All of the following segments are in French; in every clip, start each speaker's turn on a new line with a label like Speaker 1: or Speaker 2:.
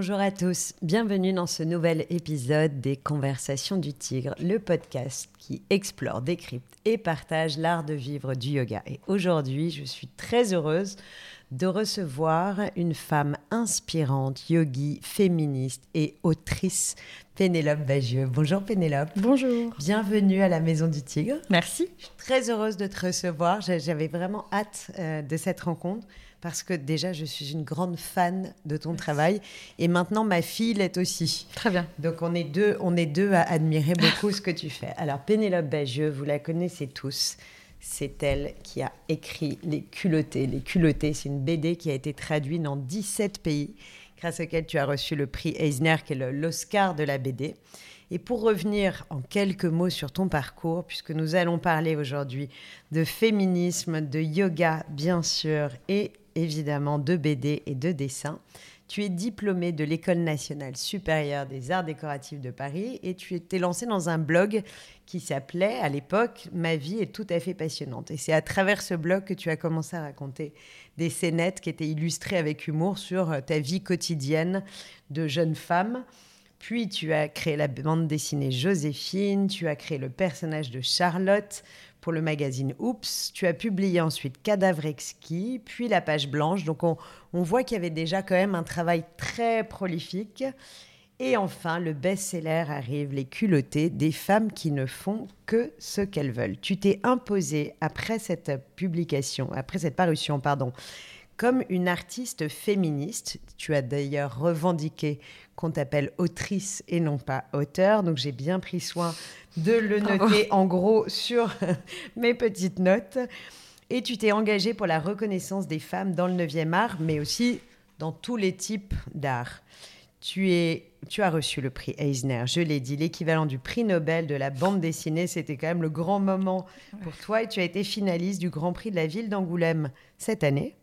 Speaker 1: Bonjour à tous, bienvenue dans ce nouvel épisode des Conversations du Tigre, le podcast qui explore, décrypte et partage l'art de vivre du yoga. Et aujourd'hui, je suis très heureuse de recevoir une femme inspirante, yogi, féministe et autrice, Pénélope Bagieux. Bonjour Pénélope.
Speaker 2: Bonjour.
Speaker 1: Bienvenue à la Maison du Tigre.
Speaker 2: Merci.
Speaker 1: Je suis très heureuse de te recevoir. J'avais vraiment hâte euh, de cette rencontre parce que déjà, je suis une grande fan de ton travail et maintenant ma fille l'est aussi.
Speaker 2: Très bien.
Speaker 1: Donc on est deux, on est deux à admirer beaucoup ce que tu fais. Alors Pénélope Bagieux, vous la connaissez tous. C'est elle qui a écrit Les culottés. Les culottés, c'est une BD qui a été traduite dans 17 pays, grâce auquel tu as reçu le prix Eisner, qui est l'Oscar de la BD. Et pour revenir en quelques mots sur ton parcours, puisque nous allons parler aujourd'hui de féminisme, de yoga, bien sûr, et évidemment de BD et de dessin, tu es diplômé de l'École nationale supérieure des arts décoratifs de Paris et tu t'es lancé dans un blog qui s'appelait à l'époque Ma vie est tout à fait passionnante. Et c'est à travers ce blog que tu as commencé à raconter des scénettes qui étaient illustrées avec humour sur euh, ta vie quotidienne de jeune femme. Puis tu as créé la bande dessinée Joséphine, tu as créé le personnage de Charlotte pour le magazine Oups. Tu as publié ensuite Cadavre exquis, puis La Page Blanche. Donc on, on voit qu'il y avait déjà quand même un travail très prolifique. Et enfin, le best-seller arrive, Les culottés, des femmes qui ne font que ce qu'elles veulent. Tu t'es imposée après cette publication, après cette parution, pardon, comme une artiste féministe. Tu as d'ailleurs revendiqué qu'on t'appelle autrice et non pas auteur. Donc j'ai bien pris soin de le noter en gros sur mes petites notes. Et tu t'es engagée pour la reconnaissance des femmes dans le 9e art, mais aussi dans tous les types d'art. Tu, es, tu as reçu le prix Eisner, je l'ai dit, l'équivalent du prix Nobel de la bande dessinée. C'était quand même le grand moment pour toi. Et tu as été finaliste du Grand Prix de la ville d'Angoulême cette année.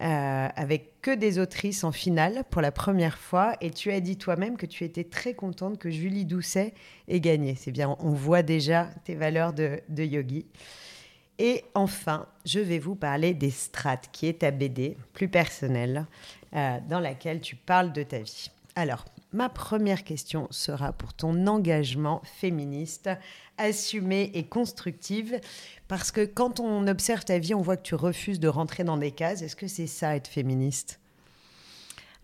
Speaker 1: Euh, avec que des autrices en finale pour la première fois. Et tu as dit toi-même que tu étais très contente que Julie Doucet ait gagné. C'est bien, on voit déjà tes valeurs de, yogi. Et enfin, je vais vous parler des strates, qui est ta BD plus personnelle, euh, dans laquelle tu parles de ta vie. Alors, Ma première question sera pour ton engagement féministe, assumé et constructive, parce que quand on observe ta vie, on voit que tu refuses de rentrer dans des cases. Est-ce que c'est ça être féministe?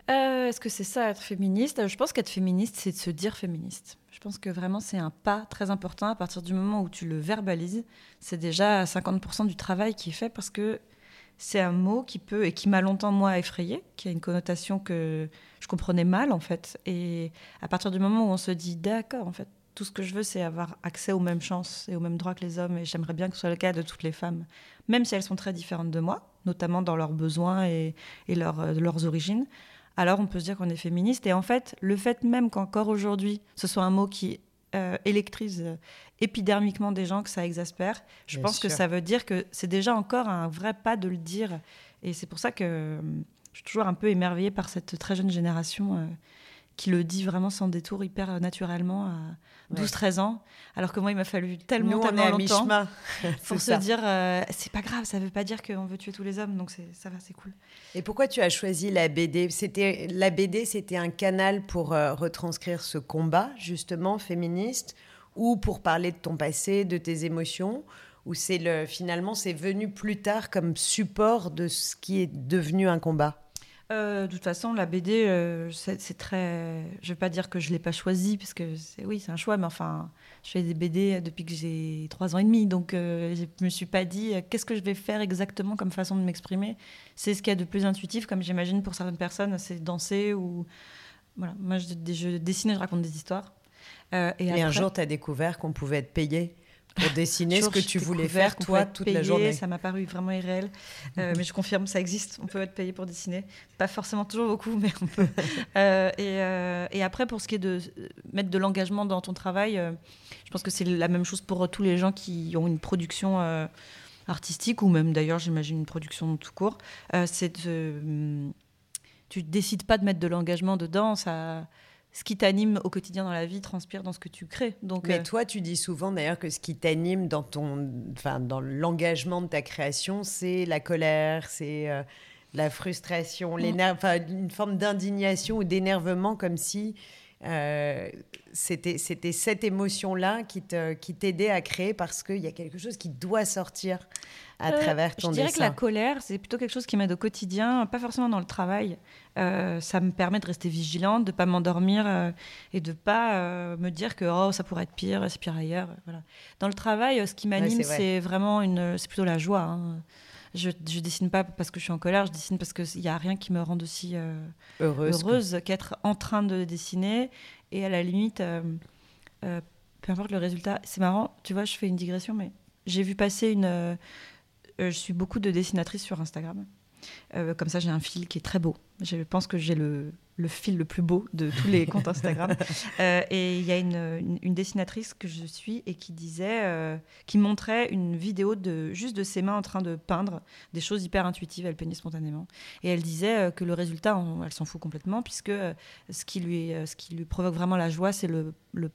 Speaker 2: Euh, Est-ce que c'est ça être féministe? Je pense qu'être féministe, c'est de se dire féministe. Je pense que vraiment c'est un pas très important à partir du moment où tu le verbalises. C'est déjà 50% du travail qui est fait parce que c'est un mot qui peut et qui m'a longtemps moi effrayé, qui a une connotation que je comprenais mal en fait. Et à partir du moment où on se dit d'accord, en fait, tout ce que je veux, c'est avoir accès aux mêmes chances et aux mêmes droits que les hommes. Et j'aimerais bien que ce soit le cas de toutes les femmes, même si elles sont très différentes de moi, notamment dans leurs besoins et, euh, leurs origines. Alors on peut se dire qu'on est féministe. Et en fait, le fait même qu'encore aujourd'hui, ce soit un mot qui euh, électrise euh, épidermiquement des gens, que ça exaspère, je pense que ça veut dire que c'est déjà encore un vrai pas de le dire. Et c'est pour ça que euh, je suis toujours un peu émerveillée par cette très jeune génération qui le dit vraiment sans détour, hyper naturellement, à 12-13 ans. Alors que moi, il m'a fallu tellement, Nous, tellement on est longtemps pour se dire, c'est pas grave, ça veut pas dire qu'on veut tuer tous les hommes, donc ça va, c'est cool.
Speaker 1: Et pourquoi tu as choisi la BD C'était La BD, c'était un canal pour retranscrire ce combat, justement, féministe, ou pour parler de ton passé, de tes émotions ou c'est le finalement c'est venu plus tard comme support de ce qui est devenu un combat?
Speaker 2: Euh, de toute façon, la BD, euh, c'est très. Je vais pas dire que je l'ai pas choisi, parce que oui, c'est un choix, mais enfin, je fais des BD depuis que j'ai trois ans et demi, donc euh, je me suis pas dit qu'est-ce que je vais faire exactement comme façon de m'exprimer. C'est ce qu'il y a de plus intuitif, comme j'imagine pour certaines personnes, c'est danser ou voilà. Moi, je, je dessine, et je raconte des histoires.
Speaker 1: Euh, et, un jour, tu as découvert qu'on pouvait être payé pour dessiner ce que tu voulais faire, toi, toute la journée.
Speaker 2: Ça m'a paru vraiment irréel. Euh, mais je confirme, ça existe. On peut être payé pour dessiner. Pas forcément toujours beaucoup, mais on peut. Euh, et, après, pour ce qui est de mettre de l'engagement dans ton travail, je pense que c'est la même chose pour tous les gens qui ont une production artistique, ou même d'ailleurs, j'imagine, une production tout court. c'est de. Tu décides pas de mettre de l'engagement dedans, ça ce qui t'anime au quotidien dans la vie transpire dans ce que tu crées. Donc,
Speaker 1: Mais euh, toi, tu dis souvent d'ailleurs que ce qui t'anime dans ton, enfin, dans l'engagement de ta création, c'est la colère, c'est euh, la frustration, une forme d'indignation ou d'énervement, comme si euh, c'était cette émotion-là qui t'aidait qui à créer parce qu'il y a quelque chose qui doit sortir à euh, travers ton
Speaker 2: Je dirais que la colère, c'est plutôt quelque chose qui m'aide au quotidien, pas forcément dans le travail. Euh, ça me permet de rester vigilante, de pas m'endormir et de pas me dire que oh, ça pourrait être pire, c'est pire ailleurs. Voilà. Dans le travail, ce qui m'anime, c'est vraiment une, c'est plutôt la joie. Hein. Je, je dessine pas parce que je suis en colère, je dessine parce qu'il n'y a rien qui me rende aussi euh, heureuse, qu'être en train de dessiner. Et à la limite, euh, euh, peu importe le résultat. C'est marrant, tu vois, je fais une digression, mais j'ai vu passer une. Je suis beaucoup de dessinatrices sur Instagram. comme ça, j'ai un fil qui est très beau. Je pense que j'ai le, le fil le plus beau de tous les comptes Instagram. Euh, et il y a une, une, dessinatrice que je suis et qui disait, euh, qui montrait une vidéo de juste de ses mains en train de peindre des choses hyper intuitives. Elle peignait spontanément. Et elle disait euh, que le résultat, elle s'en fout complètement, puisque ce qui lui, ce qui lui provoque vraiment la joie, c'est le, le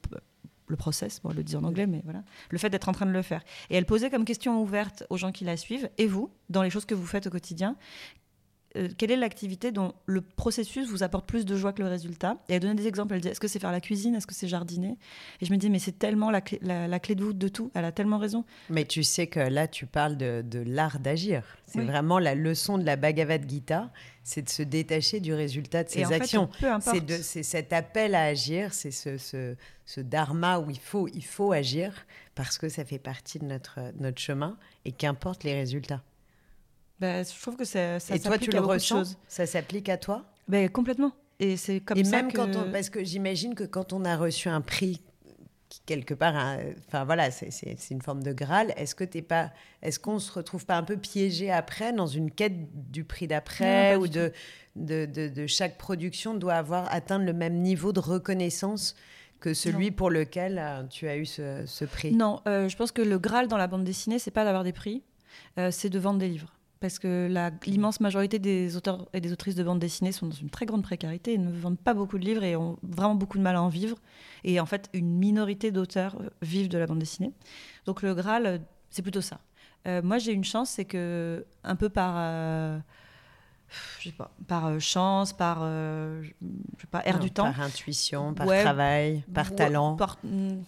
Speaker 2: le process, bon, le dit en anglais, mais voilà, le fait d'être en train de le faire. Et elle posait comme question ouverte aux gens qui la suivent, et vous, dans les choses que vous faites au quotidien, euh, quelle est l'activité dont le processus vous apporte plus de joie que le résultat Et elle donnait des exemples. Elle dit est-ce que c'est faire la cuisine Est-ce que c'est jardiner Et je me dis mais c'est tellement la clé, la, clé, de voûte de tout. Elle a tellement raison.
Speaker 1: Mais tu sais que là, tu parles de, de l'art d'agir. C'est vraiment la leçon de la Bhagavad Gita c'est de se détacher du résultat de ses actions. C'est cet appel à agir, c'est ce, ce, ce, dharma où il faut, il faut agir parce que ça fait partie de notre, notre chemin et qu'importe les résultats.
Speaker 2: Bah, je trouve que ça, ça
Speaker 1: Et toi, tu le ressens? Ça s'applique à toi?
Speaker 2: Bah, Complètement. Et c'est comme
Speaker 1: Et
Speaker 2: ça
Speaker 1: même quand on, parce que j'imagine que quand on a reçu un prix quelque part, enfin voilà, c'est une forme de Graal. Est-ce que t'es pas, est-ce qu'on se retrouve pas un peu piégé après dans une quête du prix d'après ou de de, de, chaque production doit avoir atteindre le même niveau de reconnaissance que celui pour lequel euh, tu as eu ce, ce prix?
Speaker 2: Non, euh, je pense que le Graal dans la bande dessinée, c'est pas d'avoir des prix, euh, c'est de vendre des livres parce que l'immense majorité des auteurs et des autrices de bande dessinée sont dans une très grande précarité et ne vendent pas beaucoup de livres et ont vraiment beaucoup de mal à en vivre. Et en fait, une minorité d'auteurs euh, vivent de la bande dessinée. Donc le Graal, euh, c'est plutôt ça. Euh, moi, j'ai une chance, c'est que un peu par je sais pas, par euh, chance, par euh, je sais pas, air du temps.
Speaker 1: Par intuition, par travail, par talent.
Speaker 2: Mm,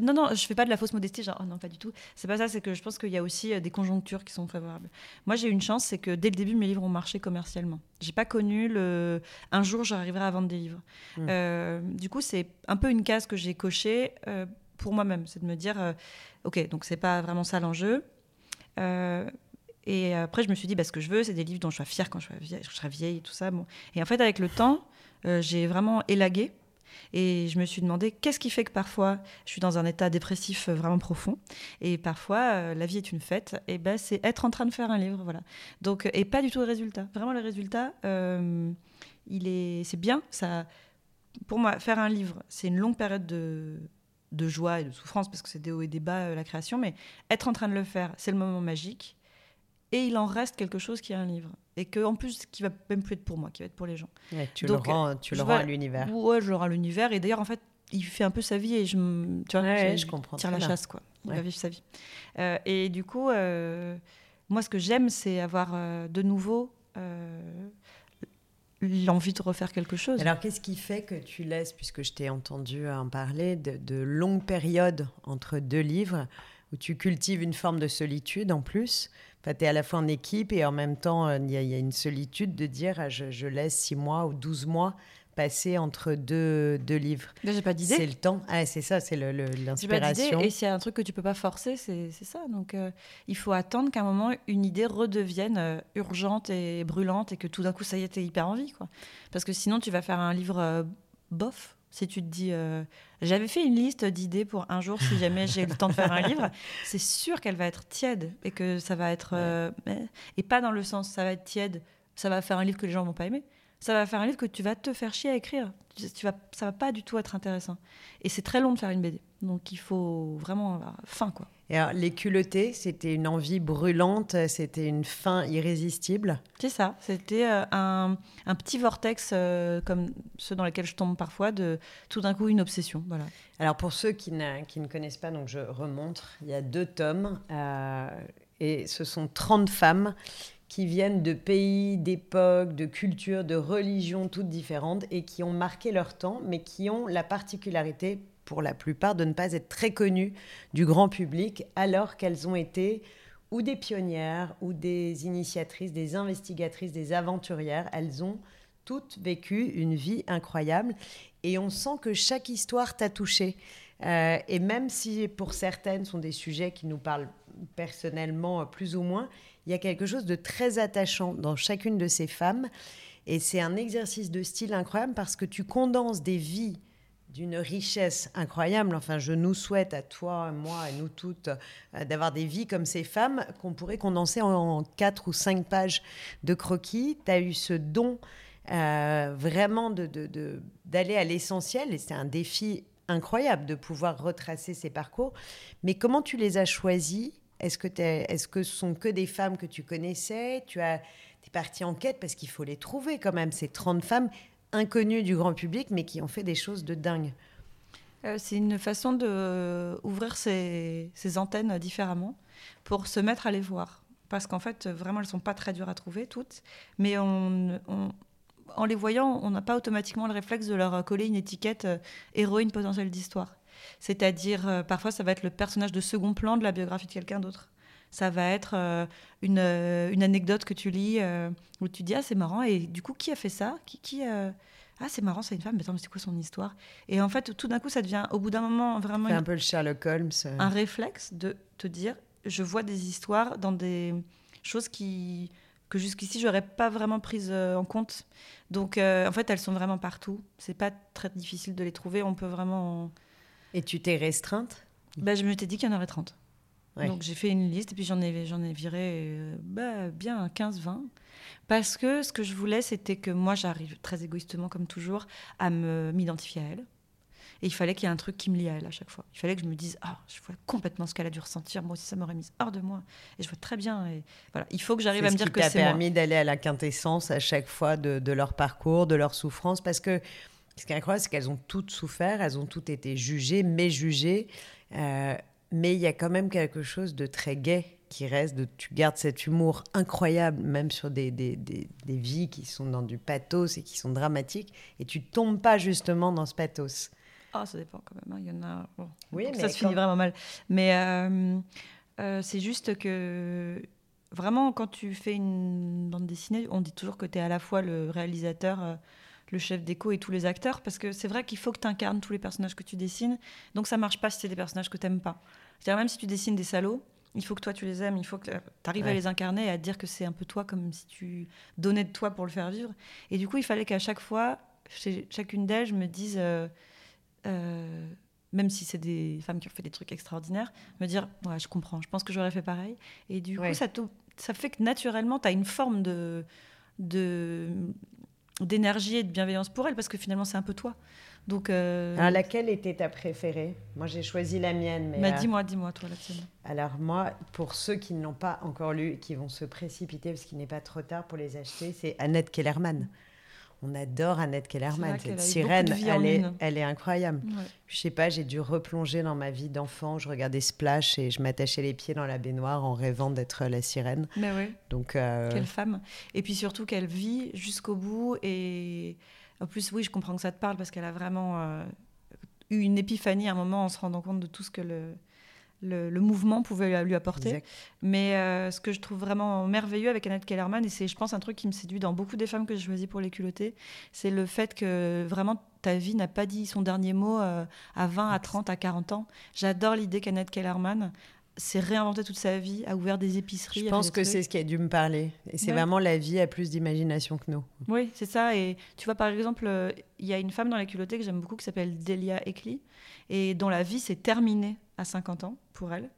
Speaker 2: non, non, je fais pas de la fausse modestie, genre, oh non, pas du tout. C'est pas ça, c'est que je pense qu'il y a aussi euh, des conjonctures qui sont favorables. Moi, j'ai une chance, c'est que dès le début, mes livres ont marché commercialement. J'ai pas connu le. Un jour, j'arriverai à vendre des livres. Hmm. du coup, c'est un peu une case que j'ai cochée pour moi-même. C'est de me dire, ok, donc c'est pas vraiment ça l'enjeu. Et après, je me suis dit, bah, ce que je veux, c'est des livres dont je sois fière quand je serai vieille, je tout ça. Bon. Et en fait, avec le temps, euh, j'ai vraiment élagué. Et je me suis demandé qu'est-ce qui fait que parfois je suis dans un état dépressif euh, vraiment profond et parfois euh, la vie est une fête. Et ben c'est être en train de faire un livre, voilà. Donc et pas du tout le résultat. Vraiment le résultat, il est, c'est bien. Ça, pour moi, faire un livre, c'est une longue période de de joie et de souffrance parce que c'est des hauts et des bas la création, mais être en train de le faire, c'est le moment magique et il en reste quelque chose qui est un livre. Et que, en plus, qui va même plus être pour moi, qui va être pour les gens.
Speaker 1: tu le rends, tu le rends à l'univers.
Speaker 2: Ouais, je le rends à l'univers. Et d'ailleurs, en fait, il fait un peu sa vie et je,
Speaker 1: tu vois, je comprends.
Speaker 2: Tire la chasse, quoi. Il va vivre sa vie. Euh, et du coup, euh, moi, ce que j'aime, c'est avoir euh, de nouveau l'envie de refaire quelque chose.
Speaker 1: Alors, qu'est-ce qui fait que tu laisses, puisque je t'ai entendu en parler, de, de longues périodes entre deux livres où tu cultives une forme de solitude en plus tu es à la fois en équipe et en même temps, euh, il y, a une solitude de dire ah, je, laisse six mois ou 12 mois passer entre deux, deux livres.
Speaker 2: j'ai pas d'idée.
Speaker 1: C'est le temps. Ah, c'est ça, c'est l'inspiration.
Speaker 2: Et s'il y a un truc que tu peux pas forcer, c'est ça. Donc euh, il faut attendre qu'à un moment, une idée redevienne euh, urgente et brûlante et que tout d'un coup, ça y est, tu hyper envie. Quoi. Parce que sinon, tu vas faire un livre bof. Si tu te dis, euh, j'avais fait une liste d'idées pour un jour, si jamais j'ai le temps de faire un livre, c'est sûr qu'elle va être tiède et que ça va être. Euh, et pas dans le sens, ça va être tiède, ça va faire un livre que les gens vont pas aimer. Ça va faire un livre que tu vas te faire chier à écrire. Tu vas, ça va pas du tout être intéressant. Et c'est très long de faire une BD. Donc il faut vraiment avoir faim, quoi.
Speaker 1: Et alors, les culottés, c'était une envie brûlante, c'était une faim irrésistible.
Speaker 2: C'est ça, c'était euh, un, un, petit vortex euh, comme ceux dans lesquels je tombe parfois, de tout d'un coup une obsession. Voilà.
Speaker 1: Alors pour ceux qui, qui, ne connaissent pas, donc je remonte, il y a deux tomes euh, et ce sont 30 femmes qui viennent de pays, d'époques, de cultures, de religions toutes différentes et qui ont marqué leur temps, mais qui ont la particularité, pour la plupart, de ne pas être très connues du grand public, alors qu'elles ont été ou des pionnières, ou des initiatrices, des investigatrices, des aventurières. Elles ont toutes vécu une vie incroyable et on sent que chaque histoire t'a touché. Euh, et même si pour certaines sont des sujets qui nous parlent personnellement plus ou moins, il y a quelque chose de très attachant dans chacune de ces femmes. Et c'est un exercice de style incroyable parce que tu condenses des vies d'une richesse incroyable. Enfin, je nous souhaite à toi, moi et nous toutes euh, d'avoir des vies comme ces femmes qu'on pourrait condenser en, quatre ou cinq pages de croquis. Tu as eu ce don euh, vraiment d'aller de, à l'essentiel et c'est un défi incroyable de pouvoir retracer ces parcours. Mais comment tu les as choisis Est-ce que, -ce sont que des femmes que tu connaissais? Tu as, es parti en quête? Parce qu'il faut les trouver quand même, ces 30 femmes inconnues du grand public mais qui ont fait des choses de dingue.
Speaker 2: Euh, c'est une façon d'ouvrir ses, ses antennes différemment pour se mettre à les voir parce qu'en fait, vraiment, elles sont pas très dures à trouver toutes, mais en les voyant, on n'a pas automatiquement le réflexe de leur coller une étiquette euh, héroïne potentielle d'histoire. C'est-à-dire, euh, parfois, ça va être le personnage de second plan de la biographie de quelqu'un d'autre. Ça va être euh, une, anecdote que tu lis où tu dis Ah, c'est marrant. Et du coup, qui a fait ça? Qui, qui Ah, c'est marrant, c'est une femme. Mais attends, mais c'est quoi son histoire? Et en fait, tout d'un coup, ça devient, au bout d'un moment, vraiment.
Speaker 1: C'est un peu le Sherlock Holmes.
Speaker 2: Un réflexe de te dire Je vois des histoires dans des choses qui que jusqu'ici j'aurais pas vraiment prise euh, en compte. Donc euh, en fait elles sont vraiment partout. C'est pas très difficile de les trouver. On peut vraiment.
Speaker 1: Et tu t'es restreinte
Speaker 2: bah, je me t'ai dit qu'il y en aurait 30. Donc j'ai fait une liste et puis j'en ai, j'en ai viré euh, bah, bien 15-20. Parce que ce que je voulais, c'était que moi, j'arrive très égoïstement, comme toujours, à me, m'identifier à elle. Et il fallait qu'il y ait un truc qui me lie à elle à chaque fois. Il fallait que je me dise, ah, je vois complètement ce qu'elle a dû ressentir. Moi aussi, ça m'aurait mise hors de moi. Et je vois très bien. Et voilà, il faut que j'arrive à me dire que c'est
Speaker 1: moi. t'a permis d'aller à la quintessence à chaque fois de, leur parcours, de leur souffrance, parce que ce qui est incroyable, c'est qu'elles ont toutes souffert, elles ont toutes été jugées, mais jugées. Euh, mais il y a quand même quelque chose de très gai qui reste, de, tu gardes cet humour incroyable, même sur des, des, des, des, vies qui sont dans du pathos et qui sont dramatiques, et tu tombes pas justement dans ce pathos.
Speaker 2: Ah, ça dépend quand même. Hein. Il y en a. oui, mais ça se finit vraiment mal. Mais euh, euh, c'est juste que vraiment, quand tu fais une bande dessinée, on dit toujours que tu es à la fois le réalisateur, le chef d'écho et tous les acteurs, parce que c'est vrai qu'il faut que tu incarnes tous les personnages que tu dessines. Donc ça marche pas si c'est des personnages que tu n'aimes pas. C'est-à-dire même si tu dessines des salauds, il faut que toi tu les aimes, il faut que tu arrives à les incarner et à dire que c'est un peu toi, comme si tu donnais de toi pour le faire vivre. Et du coup, il fallait qu'à chaque fois, chez chacune d'elles, je me dise euh, même si c'est des femmes qui ont fait des trucs extraordinaires, me dire ouais, je comprends, je pense que j'aurais fait pareil. Et du coup, ça, ça fait que naturellement, tu as une forme de d'énergie et de bienveillance pour elle parce que finalement c'est un peu toi. Donc
Speaker 1: euh... laquelle était ta préférée? Moi j'ai choisi la mienne.
Speaker 2: Mais bah, euh, dis-moi, dis-moi toi la tienne.
Speaker 1: Alors moi, pour ceux qui ne l'ont pas encore lu qui vont se précipiter parce qu'il n'est pas trop tard pour les acheter, c'est Annette Kellerman on adore Annette Kellerman. Cette sirène, elle est, elle est, incroyable. Je sais pas, j'ai dû replonger dans ma vie d'enfant. Je regardais Splash et je m'attachais les pieds dans la baignoire en rêvant d'être la sirène.
Speaker 2: Mais oui.
Speaker 1: Donc,
Speaker 2: euh, Quelle femme. Et puis surtout qu'elle vit jusqu'au bout. Et en plus, oui, je comprends que ça te parle parce qu'elle a vraiment euh, eu une épiphanie à un moment en se rendant compte de tout ce que le le, mouvement pouvait lui apporter. Mais euh, ce que je trouve vraiment merveilleux avec Annette Kellerman, et c'est, je pense, un truc qui me séduit dans beaucoup des femmes que j'ai choisies pour les culottés, c'est le fait que vraiment ta vie n'a pas dit son dernier mot euh, à 20, à 30, à 40 ans. J'adore l'idée qu'Annette Kellerman s'est réinventée toute sa vie, a ouvert des épiceries.
Speaker 1: Je pense que c'est ce qui a dû me parler. Et c'est vraiment la vie a plus d'imagination que nous.
Speaker 2: Oui, c'est ça. Et tu vois, par exemple, euh, il y a une femme dans les culottés que j'aime beaucoup qui s'appelle Delia Ekli et dont la vie s'est terminée à 50 ans pour elle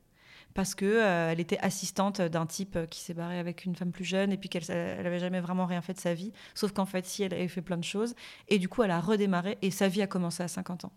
Speaker 2: parce que euh, elle était assistante d'un type qui s'est barré avec une femme plus jeune et puis qu'elle elle avait jamais vraiment rien fait de sa vie. Sauf qu'en fait si elle avait fait plein de choses. Et du coup elle a redémarré et sa vie a commencé à 50 ans.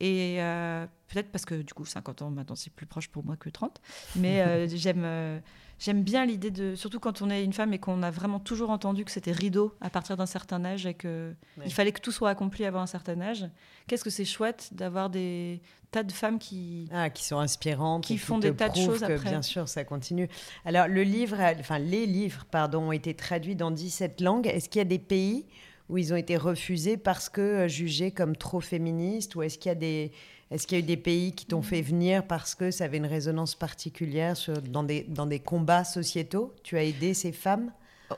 Speaker 2: Et euh, peut-être parce que du coup 50 ans maintenant c'est plus proche pour moi que 30, mais j'aime J'aime bien l'idée de, surtout quand on est une femme et qu'on a vraiment toujours entendu que c'était rideau à partir d'un certain âge et que il fallait que tout soit accompli avant un certain âge. Qu'est-ce que c'est chouette d'avoir des tas de femmes qui
Speaker 1: ah, qui sont inspirantes,
Speaker 2: qui font des tas de choses
Speaker 1: que,
Speaker 2: après.
Speaker 1: Bien sûr, ça continue. Alors le livre, enfin les livres, pardon, ont été traduits dans 17 langues. Est-ce qu'il y a des pays où ils ont été refusés parce que euh, jugés comme trop féministes ou est-ce qu'il y a des est-ce qu'il y a eu des pays qui t'ont fait venir parce que ça avait une résonance particulière sur, dans, des, dans des combats sociétaux? Tu as aidé ces femmes?
Speaker 2: Oh,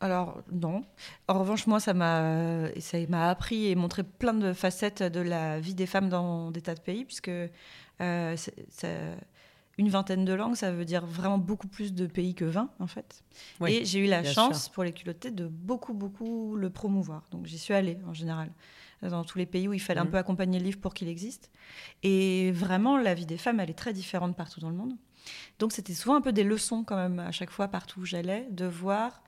Speaker 2: alors non. En revanche, moi, ça m'a, ça m'a appris et montré plein de facettes de la vie des femmes dans des tas de pays, puisque euh, une vingtaine de langues, ça veut dire vraiment beaucoup plus de pays que 20, en fait. et j'ai eu la chance, pour les culottés, de beaucoup, beaucoup le promouvoir. Donc j'y suis allée, en général dans tous les pays où il fallait un mmh. peu accompagner le livre pour qu'il existe. Et vraiment, la vie des femmes, elle est très différente partout dans le monde. Donc c'était souvent un peu des leçons quand même à chaque fois partout où j'allais, de voir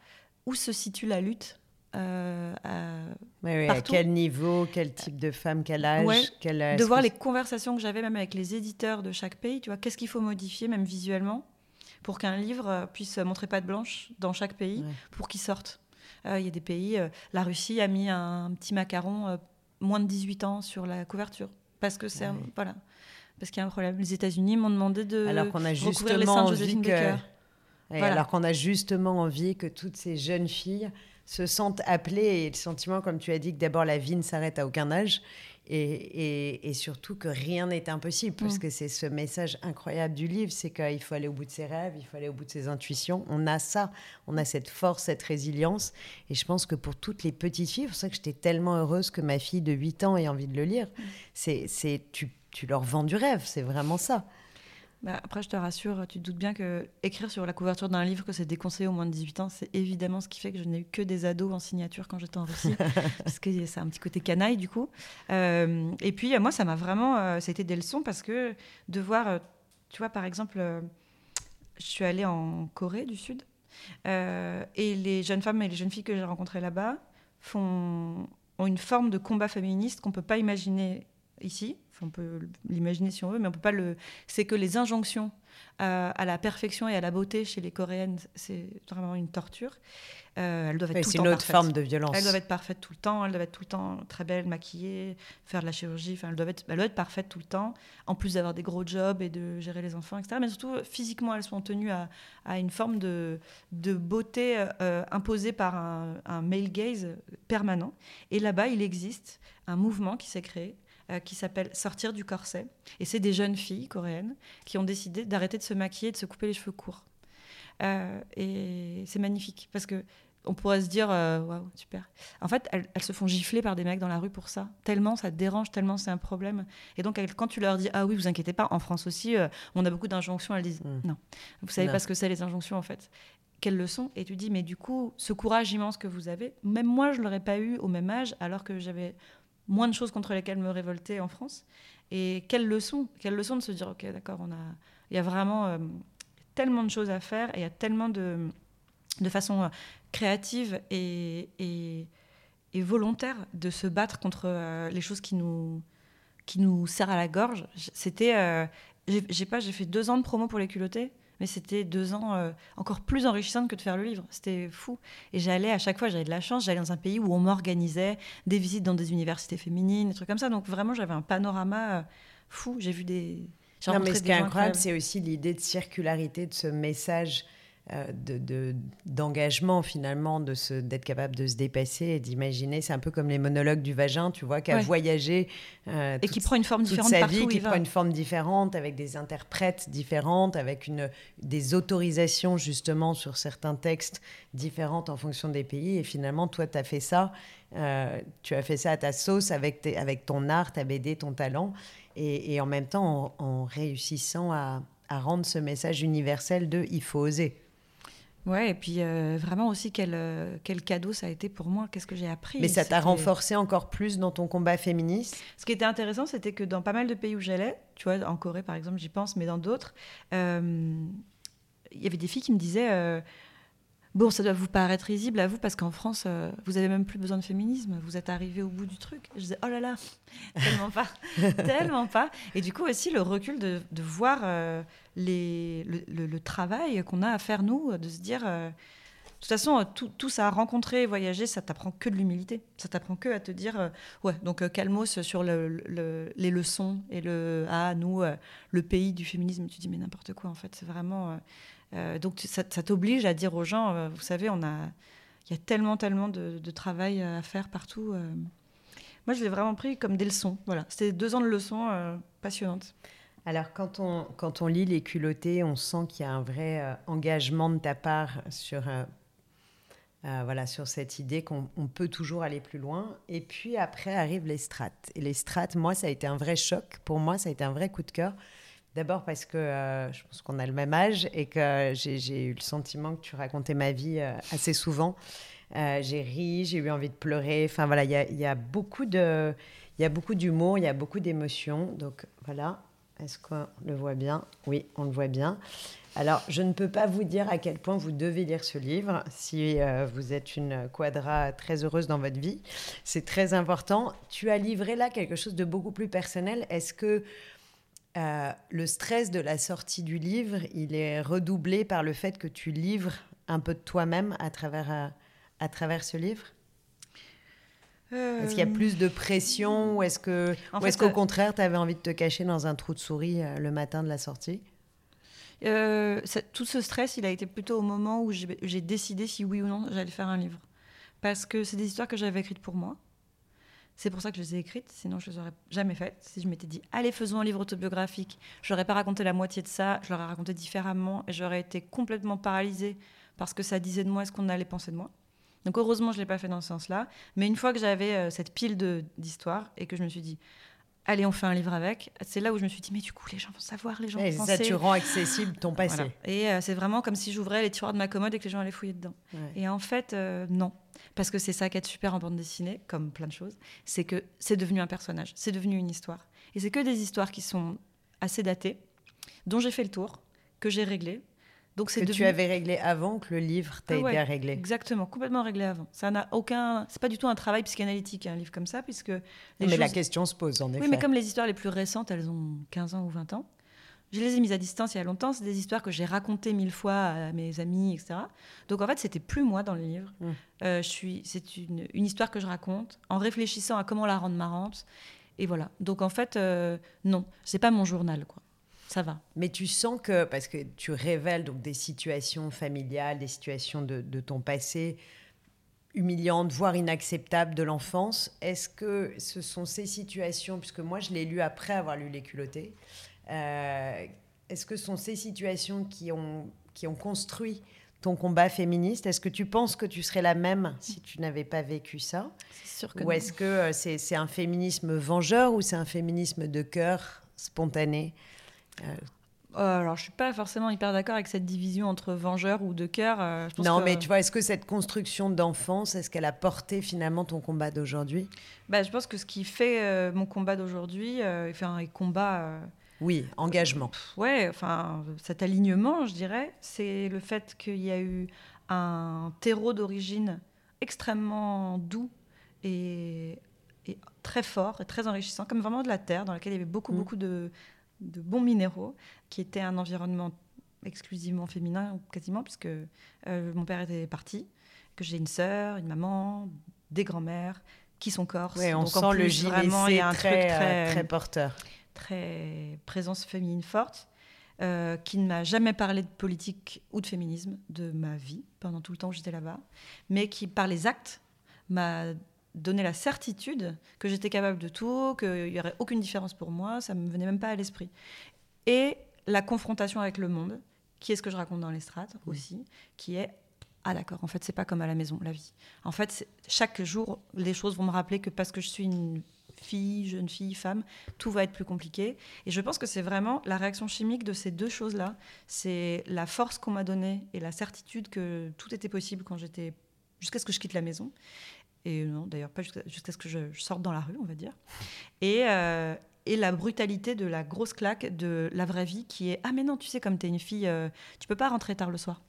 Speaker 2: où se situe la lutte. Euh,
Speaker 1: à, quel niveau, quel type de femme, quel âge,
Speaker 2: De voir les conversations que j'avais même avec les éditeurs de chaque pays, tu vois, qu'est-ce qu'il faut modifier même visuellement pour qu'un livre puisse montrer pas de blanche dans chaque pays pour qu'il sorte. Euh, il y a des pays, euh, la Russie a mis un, petit macaron moins de 18 ans sur la couverture. Parce que c'est voilà. Parce qu'il y a un problème. Les États-Unis m'ont demandé de
Speaker 1: alors qu'on a justement envie que... Alors qu'on a justement envie que toutes ces jeunes filles se sentent appelées et le sentiment, comme tu as dit, que d'abord la vie ne s'arrête à aucun âge et, surtout que rien n'est impossible, parce mm. que c'est ce message incroyable du livre, c'est qu'il faut aller au bout de ses rêves, il faut aller au bout de ses intuitions. On a ça, on a cette force, cette résilience. Et je pense que pour toutes les petites filles, c'est pour ça que j'étais tellement heureuse que ma fille de 8 ans ait envie de le lire, mm. c'est tu, tu leur vends du rêve, c'est vraiment ça.
Speaker 2: Bah, après, je te rassure, tu te doutes bien que écrire sur la couverture d'un livre que c'est déconseillé au moins de 18 ans, c'est évidemment ce qui fait que je n'ai eu que des ados en signature quand j'étais en Russie, parce que c'est un petit côté canaille du coup. Euh, et puis, moi, ça m'a vraiment. Euh, ça a été des leçons parce que de voir, euh, tu vois, par exemple, je suis allée en Corée du Sud, et les jeunes femmes et les jeunes filles que j'ai rencontrées là-bas font ont une forme de combat féministe qu'on ne peut pas imaginer ici. On peut l'imaginer si on veut, mais on peut pas le. C'est que les injonctions euh, à la perfection et à la beauté chez les Coréennes, c'est vraiment une torture. Euh, elles doivent être tout
Speaker 1: C'est
Speaker 2: une
Speaker 1: autre forme de violence.
Speaker 2: Elles doivent être parfaites tout le temps. Elles doivent être tout le temps très belles, maquillées, faire de la chirurgie. Enfin, elles doivent être, elles doivent être parfaites tout le temps. En plus d'avoir des gros jobs et de gérer les enfants, etc. Mais surtout, physiquement, elles sont tenues à, à une forme de, de beauté euh, imposée par un, un male gaze permanent. Et là-bas, il existe un mouvement qui s'est créé euh, qui s'appelle Sortir du corset. Et c'est des jeunes filles coréennes qui ont décidé d'arrêter de se maquiller et de se couper les cheveux courts. Euh, et c'est magnifique parce que on pourrait se dire euh, waouh super. En fait, elles, se font gifler par des mecs dans la rue pour ça. Tellement ça dérange, tellement c'est un problème. Et donc quand tu leur dis ah oui vous inquiétez pas, en France aussi on a beaucoup d'injonctions, elles disent hmm. non. Vous savez pas ce que c'est les injonctions en fait. Quelles leçons Et tu dis mais du coup ce courage immense que vous avez, même moi je l'aurais pas eu au même âge alors que j'avais moins de choses contre lesquelles me révolter en France. Et quelle leçon, de se dire, ok, d'accord, on a, il y a vraiment euh, tellement de choses à faire et il y a tellement de, de façon euh, créative et, et, volontaire de se battre contre euh, les choses qui nous, qui nous serrent à la gorge. C'était, j'ai pas, j'ai fait deux ans de promo pour les culottés. Mais c'était deux ans euh, encore plus enrichissantes que de faire le livre. C'était fou. Et j'allais à chaque fois, j'avais de la chance, j'allais dans un pays où on m'organisait des visites dans des universités féminines, des trucs comme ça. Donc vraiment, j'avais un panorama euh, fou. J'ai vu des.
Speaker 1: Non, mais ce qui est incroyable, c'est aussi l'idée de circularité de ce message euh, de, d'engagement finalement, de se, d'être capable de se dépasser et d'imaginer. C'est un peu comme les monologues du vagin, tu vois, qui a voyagé
Speaker 2: euh, et qui prend une forme différente
Speaker 1: sa vie, qui prend une forme différente avec des interprètes différentes, avec une des autorisations justement sur certains textes différentes en fonction des pays. Et finalement, toi, tu as fait ça. Euh, tu as fait ça à ta sauce avec, avec ton art, ta BD, ton talent, et, en même temps en, réussissant à, à rendre ce message universel de il faut oser.
Speaker 2: Ouais, et puis euh, vraiment aussi quel, euh, quel cadeau ça a été pour moi, qu'est-ce que j'ai appris.
Speaker 1: Mais ça t'a renforcé encore plus dans ton combat féministe?
Speaker 2: Ce qui était intéressant, c'était que dans pas mal de pays où j'allais, tu vois, en Corée par exemple, j'y pense, mais dans d'autres, euh, il y avait des filles qui me disaient Bon, ça doit vous paraître risible à vous parce qu'en France, vous avez même plus besoin de féminisme. Vous êtes arrivé au bout du truc. je disais, oh là là, tellement pas, tellement pas. Et du coup aussi le recul de, de voir le, travail qu'on a à faire nous, de se dire, euh, de toute façon, tout, tout, ça rencontrer, voyager, ça t'apprend que de l'humilité. Ça t'apprend que à te dire, ouais, donc calmos sur le, les leçons et le, ah, nous, le pays du féminisme. Tu dis, mais n'importe quoi, en fait, c'est vraiment euh, donc ça, t'oblige à dire aux gens, euh, vous savez, on a, il y a tellement, tellement de, travail à faire partout. Euh. Moi, je l'ai vraiment pris comme des leçons. Voilà, c'était deux ans de leçons passionnantes.
Speaker 1: Alors, quand on, quand on lit Les culottés, on sent qu'il y a un vrai engagement de ta part sur, voilà, sur cette idée qu'on peut toujours aller plus loin. Et puis après arrivent les strates. Et les strates, moi, ça a été un vrai choc. Pour moi, ça a été un vrai coup de cœur. D'abord parce que euh, je pense qu'on a le même âge et que j'ai eu le sentiment que tu racontais ma vie euh, assez souvent. Euh, j'ai ri, j'ai eu envie de pleurer. Enfin voilà, il il y a beaucoup d'humour, il y a beaucoup d'émotions. Donc voilà, est-ce qu'on le voit bien? Oui, on le voit bien. Alors, je ne peux pas vous dire à quel point vous devez lire ce livre si vous êtes une quadra très heureuse dans votre vie. C'est très important. Tu as livré là quelque chose de beaucoup plus personnel. Est-ce que euh, le stress de la sortie du livre, il est redoublé par le fait que tu livres un peu de toi-même à travers, euh, à travers ce livre? Est-ce qu'il y a plus de pression ou est-ce que, est qu'au contraire, tu avais envie de te cacher dans un trou de souris euh, le matin de la sortie?
Speaker 2: Tout ce stress, il a été plutôt au moment où j'ai décidé si oui ou non j'allais faire un livre. Parce que c'est des histoires que j'avais écrites pour moi. C'est pour ça que je les ai écrites, sinon je ne les aurais jamais faites. Si je m'étais dit, allez, faisons un livre autobiographique, je n'aurais pas raconté la moitié de ça, je l'aurais raconté différemment et j'aurais été complètement paralysée parce que ça disait de moi ce qu'on allait penser de moi. Donc heureusement, je ne l'ai pas fait dans ce sens-là. Mais une fois que j'avais euh, cette pile d'histoires et que je me suis dit, allez, on fait un livre avec. C'est là où je me suis dit, mais du coup, les gens vont savoir, les gens vont penser.
Speaker 1: Ça, tu rends accessible ton passé.
Speaker 2: Et euh, c'est vraiment comme si j'ouvrais les tiroirs de ma commode et que les gens allaient fouiller dedans. Et en fait, euh, non. Parce que c'est ça qui est super en bande dessinée, comme plein de choses, c'est que c'est devenu un personnage, c'est devenu une histoire. Et c'est que des histoires qui sont assez datées, dont j'ai fait le tour, que j'ai réglé,
Speaker 1: donc c'est que tu avais réglé avant que le livre t'ait ah réglé.
Speaker 2: Exactement, complètement réglé avant. Ça n'a aucun, c'est pas du tout un travail psychanalytique un livre comme ça, puisque.
Speaker 1: mais la question se pose en effet.
Speaker 2: Oui, mais comme les histoires les plus récentes, elles ont 15 ans ou 20 ans. Je les ai mises à distance il y a longtemps. C'est des histoires que j'ai racontées mille fois à mes amis, etc. Donc en fait, c'était plus moi dans le livre. Mmh. Euh, je suis, c'est une, une, histoire que je raconte en réfléchissant à comment la rendre marrante. Et voilà. Donc en fait, euh, non, c'est pas mon journal, quoi ça va.
Speaker 1: Mais tu sens que, parce que tu révèles donc des situations familiales, des situations de, ton passé humiliantes, voire inacceptables de l'enfance, est-ce que ce sont ces situations, puisque moi je l'ai lu après avoir lu Les culottés, euh, est-ce que ce sont ces situations qui ont, qui ont construit ton combat féministe? Est-ce que tu penses que tu serais la même si tu n'avais pas vécu ça?
Speaker 2: Sûr que
Speaker 1: Ou est-ce que euh, c'est un féminisme vengeur ou c'est un féminisme de cœur spontané?
Speaker 2: Alors, je suis pas forcément hyper d'accord avec cette division entre vengeur ou de cœur. Euh,
Speaker 1: non, mais tu vois, est-ce que cette construction d'enfance, est-ce qu'elle a porté finalement ton combat d'aujourd'hui?
Speaker 2: Bah, Je pense que ce qui fait euh, mon combat d'aujourd'hui, enfin, et combat.
Speaker 1: oui, engagement.
Speaker 2: ouais, enfin, cet alignement, je dirais, c'est le fait qu'il y a eu un terreau d'origine extrêmement doux et, et, très fort et très enrichissant, comme vraiment de la terre, dans laquelle il y avait beaucoup, mm. beaucoup de de bons minéraux, qui était un environnement exclusivement féminin, quasiment, puisque euh, mon père était parti, que j'ai une sœur, une maman, des grands-mères qui sont corses.
Speaker 1: on Donc, sent le vraiment, il y a un très, truc très, très porteur.
Speaker 2: Très présence féminine forte. Euh, qui ne m'a jamais parlé de politique ou de féminisme de ma vie pendant tout le temps où j'étais là-bas, mais qui, par les actes, m'a donner la certitude que j'étais capable de tout, qu'il n'y aurait aucune différence pour moi, ça ne me venait même pas à l'esprit. Et la confrontation avec le monde, qui est ce que je raconte dans les strates aussi, qui est ah d'accord, en fait c'est pas comme à la maison la vie. En fait chaque jour les choses vont me rappeler que parce que je suis une fille, jeune fille, femme, tout va être plus compliqué. Et je pense que c'est vraiment la réaction chimique de ces deux choses-là. C'est la force qu'on m'a donnée et la certitude que tout était possible quand j'étais jusqu'à ce que je quitte la maison. Et non, d'ailleurs, pas jusqu'à ce que je, sorte dans la rue, on va dire. Et, euh, et la brutalité de la grosse claque de la vraie vie qui est Ah, mais non, tu sais, comme tu es une fille, euh, tu peux pas rentrer tard le soir.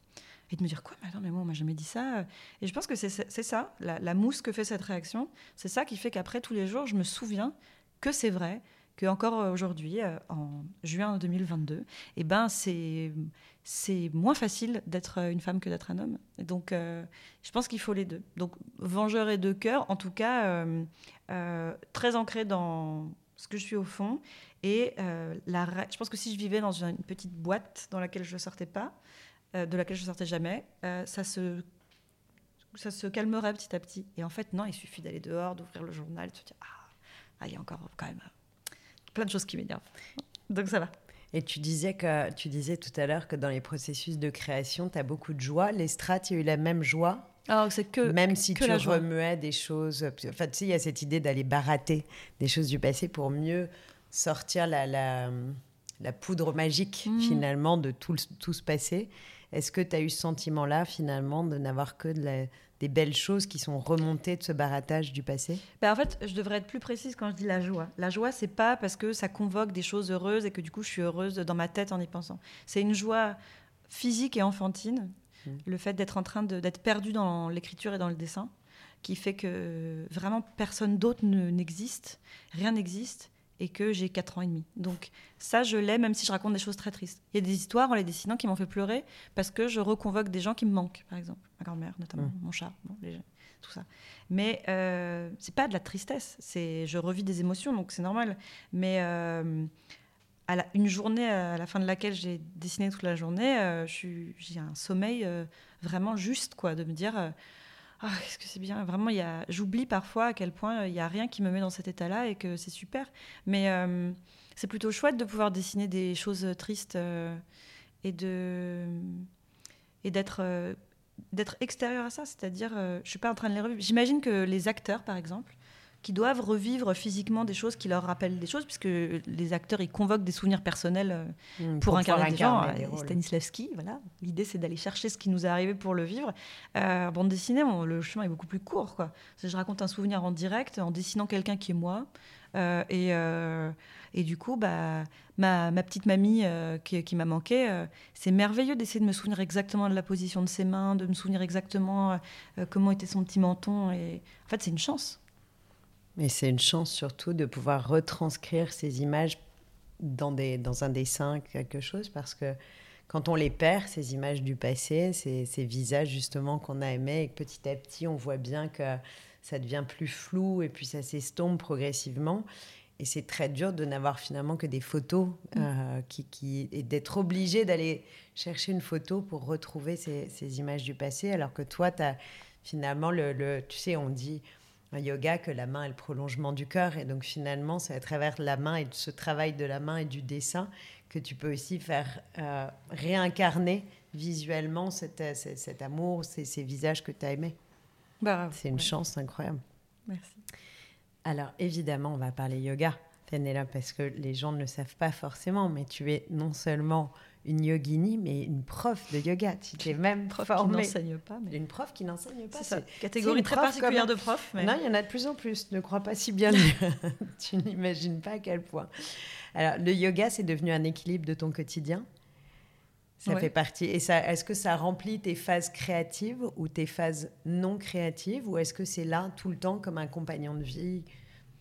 Speaker 2: et de me dire quoi? Mais attends mais moi on m'a jamais dit ça et je pense que c'est ça la, mousse que fait cette réaction c'est ça qui fait qu'après tous les jours je me souviens que c'est vrai que encore aujourd'hui en juin 2022 et ben c'est moins facile d'être une femme que d'être un homme. Donc je pense qu'il faut les deux. Donc vengeur et de cœur en tout cas très ancré dans ce que je suis au fond. Et la, je pense que si je vivais dans une petite boîte dans laquelle je ne sortais pas euh, de laquelle je sortais jamais, euh, ça se ça se calmerait petit à petit. Et en fait, non, il suffit d'aller dehors, d'ouvrir le journal, de se dire ah, ah, il y a encore quand même plein de choses qui m'énervent. Donc ça va.
Speaker 1: Et tu disais, que, tu disais tout à l'heure que dans les processus de création, tu as beaucoup de joie. Les strates, il y a eu la même joie
Speaker 2: alors, c'est que
Speaker 1: même si tu remuais des choses. Enfin, tu sais, il y a cette idée d'aller barater des choses du passé pour mieux sortir la, la, la poudre magique, mmh. finalement, de tout, tout ce passé. Est-ce que tu as eu ce sentiment-là, finalement, de n'avoir que des belles choses qui sont remontées de ce baratage du passé?
Speaker 2: Ben En fait, je devrais être plus précise quand je dis la joie. La joie, c'est pas parce que ça convoque des choses heureuses et que du coup, je suis heureuse dans ma tête en y pensant. C'est une joie physique et enfantine. Mmh. Le fait d'être en train d'être perdu dans l'écriture et dans le dessin, qui fait que vraiment personne d'autre n'existe, rien n'existe et que j'ai 4 ans et demi. Donc ça, je l'ai même si je raconte des choses très tristes. Il y a des histoires en les dessinant qui m'ont fait pleurer parce que je reconvoque des gens qui me manquent, par exemple. Ma grand-mère, notamment, mmh. mon chat, tout ça. Mais euh, c'est pas de la tristesse, c'est je revis des émotions, donc c'est normal. Mais euh, à la, une journée à la fin de laquelle j'ai dessiné toute la journée, euh, j'ai un sommeil euh, vraiment juste, quoi, de me dire ah, est-ce que c'est bien Vraiment, il y a... j'oublie parfois à quel point il n'y a rien qui me met dans cet état-là et que c'est super. Mais euh, c'est plutôt chouette de pouvoir dessiner des choses tristes euh, et de et d'être euh, d'être extérieur à ça. C'est-à-dire, je suis pas en train de les revivre. J'imagine que les acteurs, par exemple, qui doivent revivre physiquement des choses qui leur rappellent des choses, puisque les acteurs, ils convoquent des souvenirs personnels euh, mmh, pour, incarner des gens. Stanislavski, voilà. L'idée, c'est d'aller chercher ce qui nous est arrivé pour le vivre. Euh, bande dessinée, le chemin est beaucoup plus court. Quoi. Je raconte un souvenir en direct, en dessinant quelqu'un qui est moi. Euh, et, et, du coup, bah, ma, ma petite mamie qui, qui m'a manqué, c'est merveilleux d'essayer de me souvenir exactement de la position de ses mains, de me souvenir exactement comment était son petit menton. Et... En fait, c'est une chance.
Speaker 1: Mais c'est une chance surtout de pouvoir retranscrire ces images dans, des, dans un dessin, quelque chose, parce que quand on les perd, ces images du passé, ces, ces visages justement qu'on a aimés, et que petit à petit on voit bien que ça devient plus flou et puis ça s'estompe progressivement. Et c'est très dur de n'avoir finalement que des photos mm. euh, qui, qui, et d'être obligé d'aller chercher une photo pour retrouver ces, ces, images du passé, alors que toi, tu as finalement le, le, Tu sais, on dit un yoga que la main est le prolongement du cœur. Et donc finalement, c'est à travers la main et ce travail de la main et du dessin que tu peux aussi faire euh, réincarner visuellement cet, euh, cet, amour, ces, ces, visages que tu as aimés. Bah, c'est une chance incroyable.
Speaker 2: Merci.
Speaker 1: Alors évidemment, on va parler yoga, Fenella, parce que les gens ne le savent pas forcément, mais tu es non seulement une yogini, mais une prof de yoga. Tu t'es même prof formée.
Speaker 2: qui n'enseigne pas. Mais...
Speaker 1: Une prof qui n'enseigne pas.
Speaker 2: C'est catégorie très particulière de prof.
Speaker 1: Mais... Non, il y en a de plus en plus. Ne crois pas si bien. tu n'imagines pas à quel point. Alors, le yoga, c'est devenu un équilibre de ton quotidien. Ça fait partie. Et ça, est-ce que ça remplit tes phases créatives ou tes phases non créatives, ou est-ce que c'est là tout le temps comme un compagnon de vie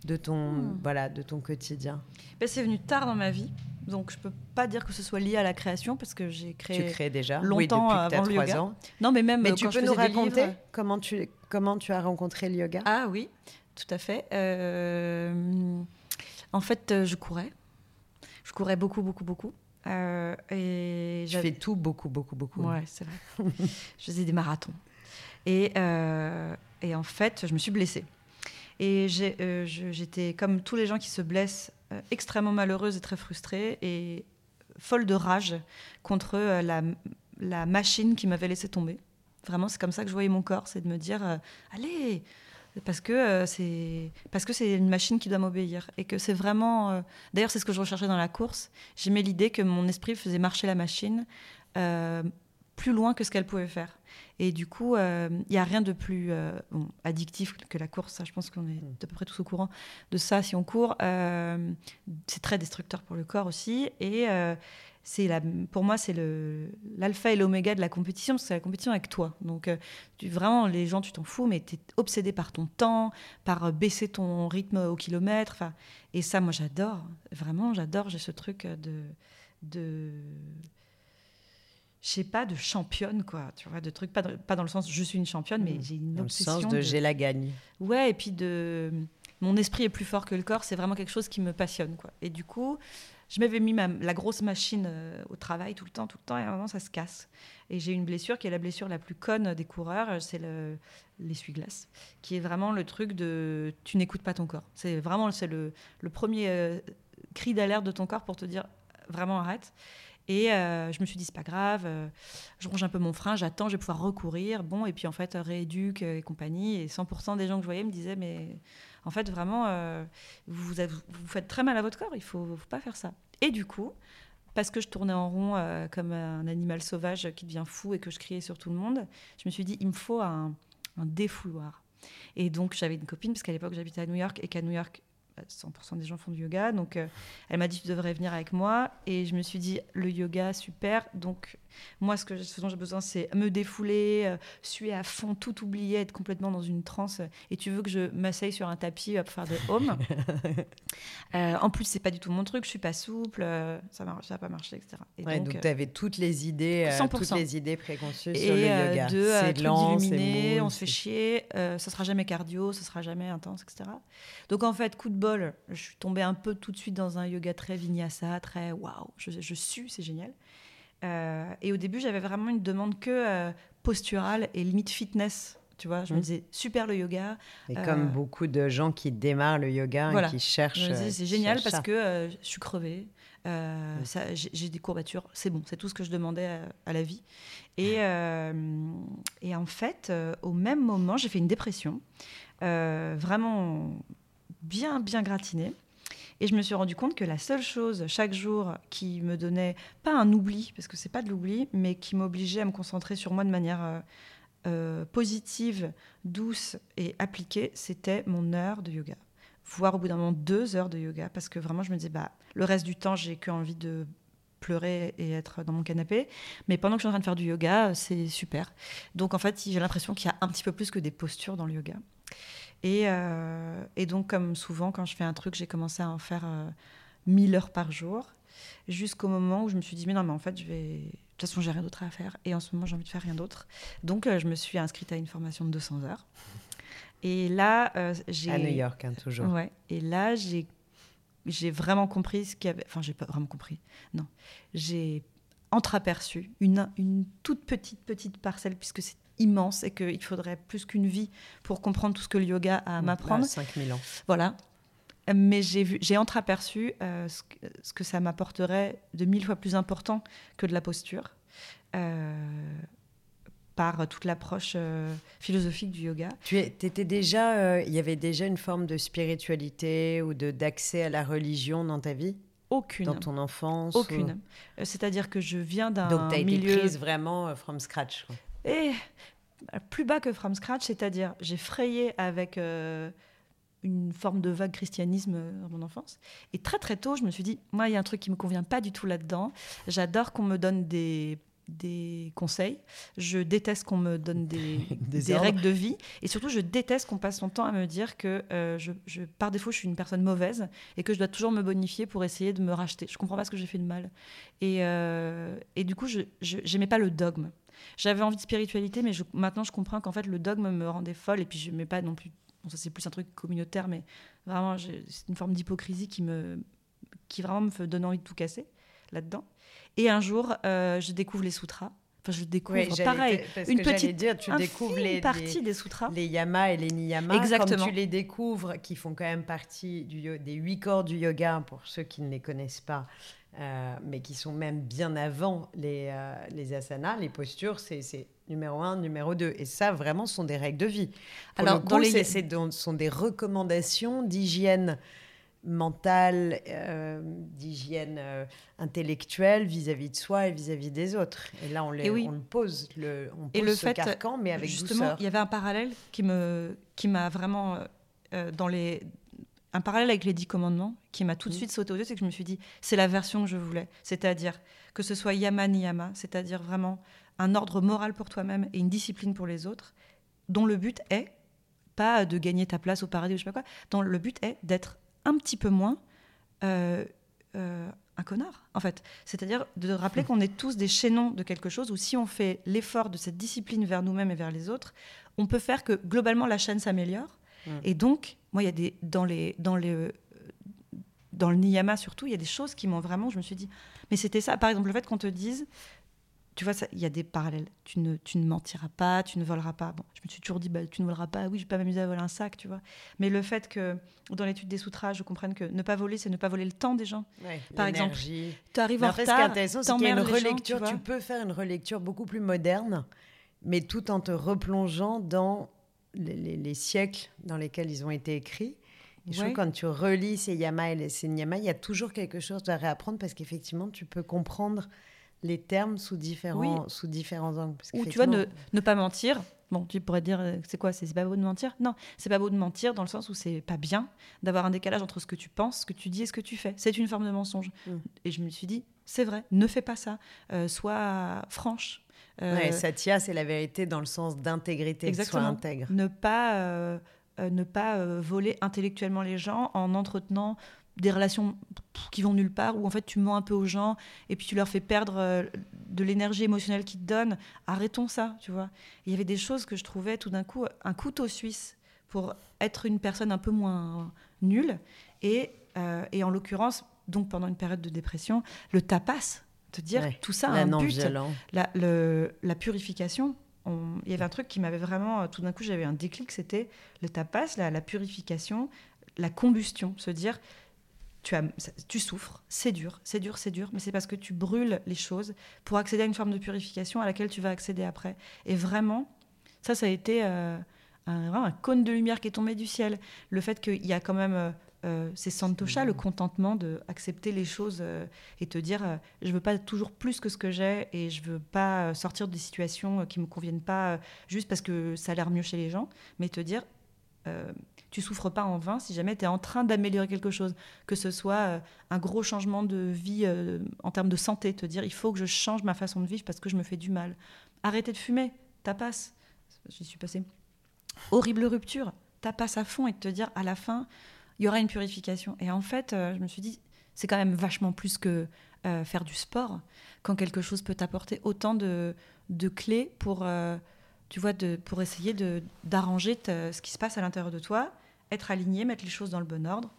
Speaker 1: de ton, hmm. voilà, de ton quotidien
Speaker 2: ben, C'est venu tard dans ma vie. Donc je peux pas dire que ce soit lié à la création parce que j'ai créé
Speaker 1: tu crées déjà
Speaker 2: longtemps
Speaker 1: oui,
Speaker 2: avant le yoga.
Speaker 1: Ans.
Speaker 2: Non mais même
Speaker 1: mais
Speaker 2: quand
Speaker 1: tu peux nous raconter comment tu comment tu as rencontré le yoga?
Speaker 2: Ah oui, tout à fait. Euh, en fait, euh, je courais. Je courais beaucoup beaucoup beaucoup. Euh, et
Speaker 1: je fais tout beaucoup beaucoup beaucoup.
Speaker 2: Ouais, c'est vrai. je faisais des marathons. Et, euh, et en fait, je me suis blessée. Et j'étais comme tous les gens qui se blessent euh, extrêmement malheureuse et très frustrée et folle de rage contre euh, la, la machine qui m'avait laissé tomber. Vraiment, c'est comme ça que je voyais mon corps, c'est de me dire euh, allez, parce que c'est parce que c'est une machine qui doit m'obéir et que c'est vraiment. D'ailleurs, c'est ce que je recherchais dans la course. J'aimais l'idée que mon esprit faisait marcher la machine plus loin que ce qu'elle pouvait faire. Et du coup, il euh, n'y a rien de plus euh, addictif que la course. Ça, je pense qu'on est mm. à peu près tous au courant de ça si on court. Euh, c'est très destructeur pour le corps aussi. Et c'est la, pour moi, c'est l'alpha et l'oméga de la compétition, parce que c'est la compétition avec toi. Donc, euh, tu, vraiment, les gens, tu t'en fous, mais tu es obsédé par ton temps, par euh, baisser ton rythme au kilomètre. Et ça, moi, j'adore. Vraiment, j'adore. J'ai ce truc de. de je sais pas, de championne, quoi. Tu vois, de trucs, pas, pas dans le sens je suis une championne, mais mmh. j'ai une obsession.
Speaker 1: Dans le sens de, j'ai la gagne.
Speaker 2: Ouais, et puis de. Mon esprit est plus fort que le corps, c'est vraiment quelque chose qui me passionne, quoi. Et du coup, je m'avais mis ma, la grosse machine euh, au travail tout le temps, tout le temps, et à un moment, ça se casse. Et j'ai une blessure qui est la blessure la plus conne des coureurs, euh, c'est l'essuie-glace, qui est vraiment le truc de tu n'écoutes pas ton corps. C'est vraiment c'est le, le, premier euh, cri d'alerte de ton corps pour te dire vraiment arrête. Et je me suis dit, c'est pas grave, je ronge un peu mon frein, j'attends, je vais pouvoir recourir. Bon, et puis en fait, rééduque et compagnie. Et 100% des gens que je voyais me disaient, mais en fait, vraiment, euh, vous, vous, faites très mal à votre corps, il ne faut, pas faire ça. Et du coup, parce que je tournais en rond euh, comme un animal sauvage qui devient fou et que je criais sur tout le monde, je me suis dit, il me faut un, un défouloir. Et donc, j'avais une copine, parce qu'à l'époque, j'habitais à New York, et qu'à New York, 100% des gens font du yoga. Donc, euh, elle m'a dit, tu devrais venir avec moi. Et je me suis dit, le yoga, super. Donc, moi, ce, que, dont j'ai besoin, c'est me défouler, euh, suer à fond, tout oublier, être complètement dans une transe. Et tu veux que je m'asseye sur un tapis pour faire des home. Euh, en plus, c'est pas du tout mon truc. Je suis pas souple. ça n'a pas marché, etc.
Speaker 1: Et donc, tu avais toutes les idées, toutes les idées préconçues
Speaker 2: sur
Speaker 1: le yoga.
Speaker 2: c'est lent, c'est on se fait chier. ça sera jamais cardio, ça sera jamais intense, etc. Donc, en fait, coup de je suis tombée un peu tout de suite dans un yoga très vinyasa, très waouh, je, je suis, c'est génial. Euh, et au début, j'avais vraiment une demande que euh, posturale et limite fitness. Tu vois, je me mmh. disais super le yoga.
Speaker 1: Et comme euh, beaucoup de gens qui démarrent le yoga et qui cherchent.
Speaker 2: c'est génial parce que je suis crevée. Mmh. J'ai des courbatures, c'est bon, c'est tout ce que je demandais à, à la vie. Et, et en fait, au même moment, j'ai fait une dépression, vraiment bien, bien gratiné. Et je me suis rendu compte que la seule chose chaque jour qui me donnait, pas un oubli, parce que c'est pas de l'oubli, mais qui m'obligeait à me concentrer sur moi de manière euh, euh, positive, douce et appliquée, c'était mon heure de yoga. Voire au bout d'un moment deux heures de yoga, parce que vraiment je me disais, bah, le reste du temps, j'ai qu'envie de pleurer et être dans mon canapé. Mais pendant que je suis en train de faire du yoga, c'est super. Donc en fait, j'ai l'impression qu'il y a un petit peu plus que des postures dans le yoga. Euh, et, donc, comme souvent, quand je fais un truc, j'ai commencé à en faire 1000 euh, heures par jour, jusqu'au moment où je me suis dit, mais non, mais en fait, je vais. De toute façon, j'ai rien d'autre à faire. Et en ce moment, j'ai envie de faire rien d'autre. Donc, euh, je me suis inscrite à une formation de 200 heures. Et là, j'ai.
Speaker 1: À New York, hein, toujours.
Speaker 2: Ouais. Et là, j'ai j'ai vraiment compris ce qu'il y avait. Enfin, j'ai pas vraiment compris. Non. J'ai entreaperçu une, une toute petite, petite parcelle, puisque c'est immense et qu'il faudrait plus qu'une vie pour comprendre tout ce que le yoga a à m'apprendre.
Speaker 1: 5000 ans.
Speaker 2: Voilà. Mais j'ai vu, j'ai entreaperçu euh, ce, que, ça m'apporterait de mille fois plus important que de la posture. Euh, par toute l'approche euh, philosophique du yoga.
Speaker 1: Tu étais déjà, il y avait déjà une forme de spiritualité ou d'accès à la religion dans ta vie?
Speaker 2: Aucune.
Speaker 1: Dans ton enfance
Speaker 2: Aucune. C'est-à-dire que je viens d'un
Speaker 1: Donc tu as
Speaker 2: été
Speaker 1: prise vraiment from scratch.
Speaker 2: Et plus bas que from scratch, c'est-à-dire j'ai frayé avec euh, une forme de vague christianisme dans mon enfance. Et très très tôt, je me suis dit, moi, il y a un truc qui me convient pas du tout là-dedans. J'adore qu'on me donne des des conseils. Je déteste qu'on me donne des, des, règles de vie. Et surtout, je déteste qu'on passe son temps à me dire que euh, je, par défaut, je suis une personne mauvaise et que je dois toujours me bonifier pour essayer de me racheter. Je comprends pas ce que j'ai fait de mal. Et, euh, et du coup, je n'aimais pas le dogme. J'avais envie de spiritualité, mais maintenant je comprends qu'en fait le dogme me rendait folle et puis je mets pas non plus. Bon, ça c'est plus un truc communautaire, mais vraiment c'est une forme d'hypocrisie qui me, qui vraiment me donne envie de tout casser là-dedans. Et un jour, euh, je découvre les sutras. Enfin, je découvre pareil,
Speaker 1: une petite dire, tu découvres les,
Speaker 2: partie des sutras.
Speaker 1: Les yamas et les niyamas.
Speaker 2: Exactement.
Speaker 1: Quand tu les découvres, qui font quand même partie du, des huit corps du yoga, pour ceux qui ne les connaissent pas, euh, mais qui sont même bien avant les, euh, les asanas, les postures, c'est numéro un, numéro deux. Et ça, vraiment, sont des règles de vie. Alors, dans les... ce sont des recommandations d'hygiène mentale, euh, d'hygiène intellectuelle vis-à-vis de soi et vis-à-vis des autres. Et là, on, les, on le pose, le, on pose et le ce fait, carcan, mais avec
Speaker 2: justement, il y avait un parallèle qui me, qui m'a vraiment dans les un parallèle avec les dix commandements qui m'a tout de mm. suite sauté aux yeux, c'est que je me suis dit, c'est la version que je voulais. C'est-à-dire que ce soit yama niyama, c'est-à-dire vraiment un ordre moral pour toi-même et une discipline pour les autres, dont le but est pas de gagner ta place au paradis ou je sais pas quoi, dont le but est d'être un petit peu moins euh, euh, un connard, en fait. C'est-à-dire de rappeler qu'on est tous des chaînons de quelque chose, où si on fait l'effort de cette discipline vers nous-mêmes et vers les autres, on peut faire que globalement la chaîne s'améliore. Mm. Et donc, moi, il y a des dans les dans les euh, dans le niyama surtout, il y a des choses qui m'ont vraiment. Je me suis dit, mais c'était ça. Par exemple, le fait qu'on te dise, tu vois, il y a des parallèles. Tu ne, tu ne mentiras pas, tu ne voleras pas. Bon, je me suis toujours dit, bah, tu ne voleras pas. Oui, je vais pas m'amuser à voler un sac, tu vois. Mais le fait que, dans l'étude des sutras, je comprenne que ne pas voler, c'est ne pas voler le temps des gens. Par exemple, tu arrives en retard. Ce qui est
Speaker 1: intéressant, c'est qu'il y a une relecture. tu, peux faire une relecture beaucoup plus moderne, mais tout en te replongeant dans les, siècles dans lesquels ils ont été écrits. Et je trouve quand tu relis ces yama et ces niyama, il y a toujours quelque chose à réapprendre parce qu'effectivement, tu peux comprendre les termes sous différents, sous différents angles.
Speaker 2: Ou tu vois, ne, ne, pas mentir. Bon, tu pourrais dire, euh, c'est quoi C'est pas beau de mentir? Non, c'est pas beau de mentir dans le sens où c'est pas bien d'avoir un décalage entre ce que tu penses, ce que tu dis et ce que tu fais. C'est une forme de mensonge. Mm. Et je me suis dit, c'est vrai, ne fais pas ça. Euh, sois franche.
Speaker 1: Euh, Satya, c'est la vérité dans le sens d'intégrité, sois intègre.
Speaker 2: Ne pas, euh, ne pas voler intellectuellement les gens en entretenant des relations qui vont nulle part, où en fait tu mens un peu aux gens et puis tu leur fais perdre euh, de l'énergie émotionnelle qu'ils te donnent. Arrêtons ça, tu vois. Il y avait des choses que je trouvais tout d'un coup un couteau suisse pour être une personne un peu moins nulle. Et, euh, et en l'occurrence, donc pendant une période de dépression, le tapas, te dire tout ça a un but. La, la purification, il y avait un truc qui m'avait vraiment, tout d'un coup j'avais un déclic, c'était le tapas, la, la purification, la combustion, se dire tu, as, tu souffres, c'est dur, c'est dur, c'est dur, mais c'est parce que tu brûles les choses pour accéder à une forme de purification à laquelle tu vas accéder après. Et vraiment, ça, ça a été euh, un, cône de lumière qui est tombé du ciel. Le fait qu'il y a quand même, euh, euh, c'est Santosha, le contentement de accepter les choses et te dire, je veux pas toujours plus que ce que j'ai et je veux pas sortir des situations qui me conviennent pas juste parce que ça a l'air mieux chez les gens, mais te dire, euh, tu souffres pas en vain si jamais tu es en train d'améliorer quelque chose, que ce soit euh, un gros changement de vie euh, en termes de santé, te dire il faut que je change ma façon de vivre parce que je me fais du mal. Arrêter de fumer, tapas, j'y suis passée. Horrible rupture, tapas à fond et te dire à la fin, il y aura une purification. Et en fait, je me suis dit, c'est quand même vachement plus que faire du sport, quand quelque chose peut t'apporter autant de, clés pour tu vois, pour essayer d'arranger ce qui se passe à l'intérieur de toi, être aligné, mettre les choses dans le bon ordre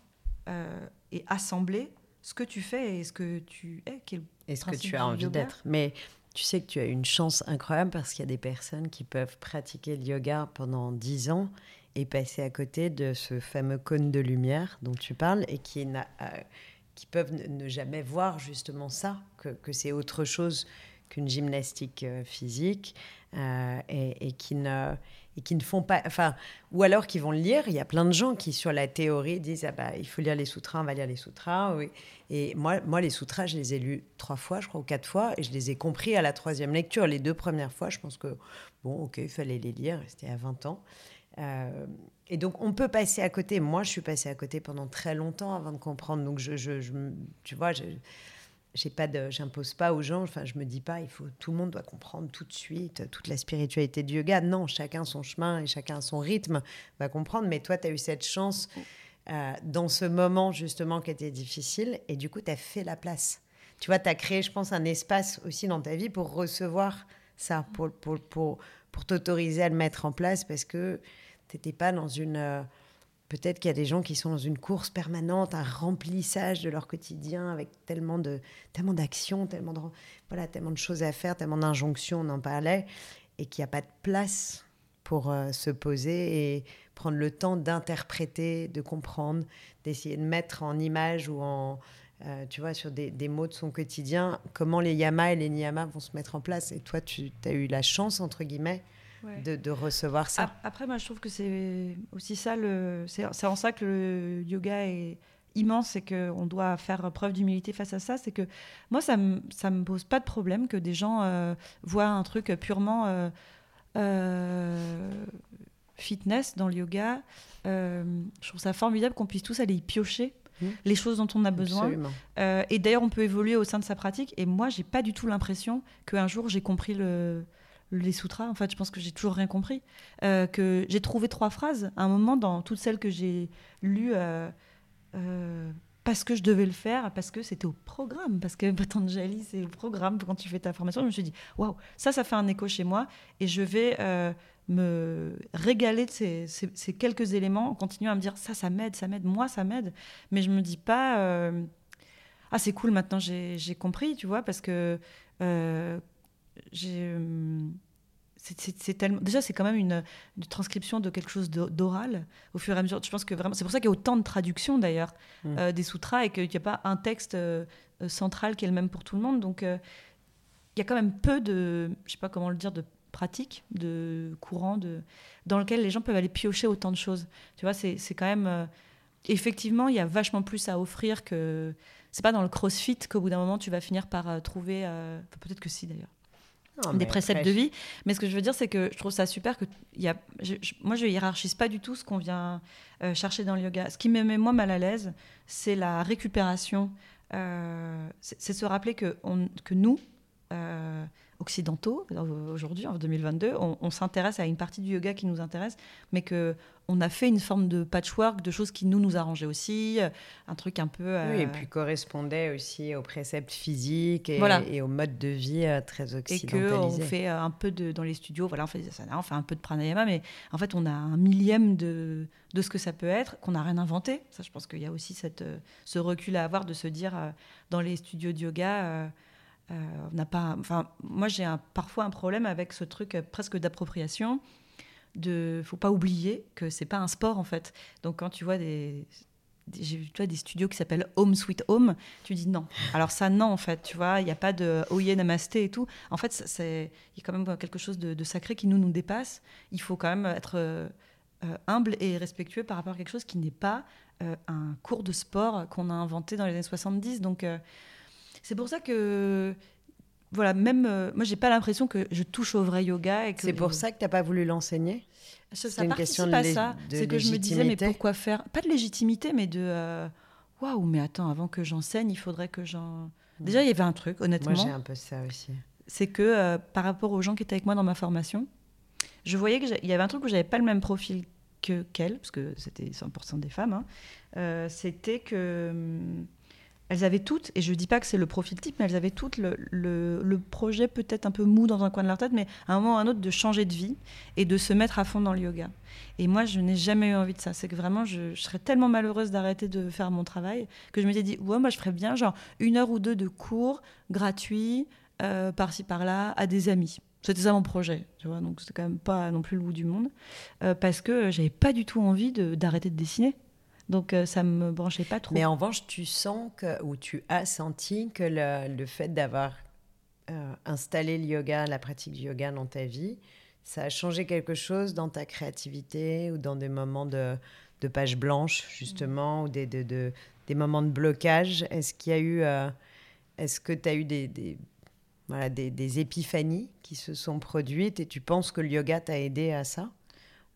Speaker 2: euh, et assembler ce que tu fais et ce que tu es.
Speaker 1: et ce que tu as envie d'être. Mais tu sais que tu as une chance incroyable parce qu'il y a des personnes qui peuvent pratiquer le yoga pendant 10 ans et passer à côté de ce fameux cône de lumière dont tu parles et qui, euh, qui peuvent ne, jamais voir justement ça, que, que c'est autre chose qu'une gymnastique euh, physique euh, et, qui ne, et qui ne font pas. Enfin, ou alors qui vont le lire. Il y a plein de gens qui, sur la théorie, disent ah bah, il faut lire les sutras, on va lire les sutras. Oui. Et moi, moi, les sutras, je les ai lus trois fois, je crois, ou quatre fois, et je les ai compris à la troisième lecture. Les deux premières fois, je pense que, bon, ok, il fallait les lire, c'était à 20 ans. Euh, et donc, on peut passer à côté. Moi, je suis passée à côté pendant très longtemps avant de comprendre. Donc, je, tu vois, je, j'ai pas de, j'impose pas aux gens. Enfin, je me dis pas, il faut, tout le monde doit comprendre tout de suite toute la spiritualité du yoga. Non, chacun son chemin et chacun son rythme va comprendre. Mais toi, tu as eu cette chance euh, dans ce moment justement qui était difficile, et du coup, tu as fait la place. Tu vois, tu as créé, je pense, un espace aussi dans ta vie pour recevoir ça, pour, pour, pour, pour t'autoriser à le mettre en place, parce que tu n'étais pas dans une euh, Peut-être qu'il y a des gens qui sont dans une course permanente, un remplissage de leur quotidien avec tellement de tellement d'actions, tellement de voilà, tellement de choses à faire, tellement d'injonctions, on en parlait, et qu'il n'y a pas de place pour euh, se poser et prendre le temps d'interpréter, de comprendre, d'essayer de mettre en image ou en euh, tu vois, sur des, des, mots de son quotidien, comment les yamas et les niyamas vont se mettre en place. Et toi, tu as eu la chance, entre guillemets, de, recevoir ça.
Speaker 2: Après, moi, je trouve que c'est aussi ça, c'est en ça que le yoga est immense et qu'on doit faire preuve d'humilité face à ça. C'est que moi, ça ne me, me pose pas de problème que des gens euh, voient un truc purement. Euh, euh, fitness, dans le yoga, je trouve ça formidable qu'on puisse tous aller y piocher mmh. les choses dont on a besoin. Euh, et d'ailleurs, on peut évoluer au sein de sa pratique. Et moi, j'ai pas du tout l'impression qu'un jour j'ai compris le, les sutras. En fait, je pense que j'ai toujours rien compris. Euh, que j'ai trouvé trois phrases à un moment dans toutes celles que j'ai lues. parce que je devais le faire, parce que c'était au programme, parce que Patanjali, c'est au programme quand tu fais ta formation. Je me suis dit, waouh, ça, ça fait un écho chez moi et je vais me régaler de ces, quelques éléments en continuant à me dire ça, ça m'aide, ça m'aide, moi, ça m'aide. Mais je me dis pas euh, ah, c'est cool, maintenant j'ai compris, tu vois, parce que euh. C'est tellement déjà c'est quand même une, transcription de quelque chose d'oral au fur et à mesure je pense que vraiment c'est pour ça qu'il y a autant de traductions d'ailleurs mmh. euh, des sutras et qu'il n'y a pas un texte central qui est le même pour tout le monde donc il y a quand même peu de je sais pas comment le dire de pratique, de courant, de, dans lequel les gens peuvent aller piocher autant de choses. Tu vois, c'est quand même. Euh, effectivement, il y a vachement plus à offrir que. C'est pas dans le crossfit qu'au bout d'un moment, tu vas finir par euh, trouver. Euh, peut-être que si d'ailleurs. Des préceptes de vie. Mais ce que je veux dire, c'est que je trouve ça super que y a, moi, je hiérarchise pas du tout ce qu'on vient chercher dans le yoga. Ce qui me met moi mal à l'aise, c'est la récupération. c'est se rappeler que, on, que nous, occidentaux aujourd'hui en 2022 on, s'intéresse à une partie du yoga qui nous intéresse mais que on a fait une forme de patchwork de choses qui nous nous arrangeaient aussi euh, un truc un peu
Speaker 1: oui et euh, puis correspondait aussi aux préceptes physiques et, voilà. et au mode de vie euh, très occidentalisé
Speaker 2: et que on fait un peu de dans les studios voilà on fait des on fait un peu de pranayama mais en fait on a un millième de de ce que ça peut être qu'on n'a rien inventé ça je pense qu'il y a aussi cette ce recul à avoir de se dire dans les studios de yoga euh, on n'a pas, enfin, moi j'ai parfois un problème avec ce truc euh, presque d'appropriation. De, faut pas oublier que c'est pas un sport en fait. Donc quand tu vois des, j'ai vu des studios qui s'appellent Home Sweet Home, tu dis non. Alors ça non en fait, tu vois, il n'y a pas de Oye Namasté et tout. En fait, il y a quand même quelque chose de, sacré qui nous nous dépasse. Il faut quand même être euh, humble et respectueux par rapport à quelque chose qui n'est pas un cours de sport qu'on a inventé dans les années 70. Donc c'est pour ça que voilà, même euh, moi, j'ai pas l'impression que je touche au vrai yoga.
Speaker 1: C'est pour ça que tu n'as pas voulu l'enseigner?
Speaker 2: Ça, ça une question de ça. C'est que je me disais, mais pourquoi faire? Pas de légitimité, mais de euh, waouh, mais attends, avant que j'enseigne, il faudrait que j'en. Déjà, il y avait un truc, honnêtement.
Speaker 1: Moi, j'ai un peu ça aussi.
Speaker 2: C'est que euh, par rapport aux gens qui étaient avec moi dans ma formation, je voyais qu'il y avait un truc où j'avais pas le même profil que qu'elles, parce que c'était 100% des femmes. Hein. c'était que hum, elles avaient toutes, et je ne dis pas que c'est le profil type, mais elles avaient toutes le, projet peut-être un peu mou dans un coin de leur tête, mais à un moment ou à un autre de changer de vie et de se mettre à fond dans le yoga. Et moi, je n'ai jamais eu envie de ça. C'est que vraiment, je, serais tellement malheureuse d'arrêter de faire mon travail que je m'étais dit, ouais, moi, je ferais bien genre une heure ou deux de cours gratuits, euh, par-ci par-là, à des amis. C'était ça mon projet, tu vois, donc c'était quand même pas non plus le bout du monde, euh, parce que j'avais pas du tout envie d'arrêter de dessiner. Donc ça euh, ça me branchait pas trop.
Speaker 1: Mais en revanche, tu sens que, ou tu as senti que le, fait d'avoir euh, installé le yoga, la pratique du yoga dans ta vie, ça a changé quelque chose dans ta créativité ou dans des moments de, de page blanche, justement, ou des, de, de, des moments de blocage? Est-ce qu'il y a eu. Euh, est-ce que tu as eu des, des, des, épiphanies qui se sont produites et tu penses que le yoga t'a aidé à ça?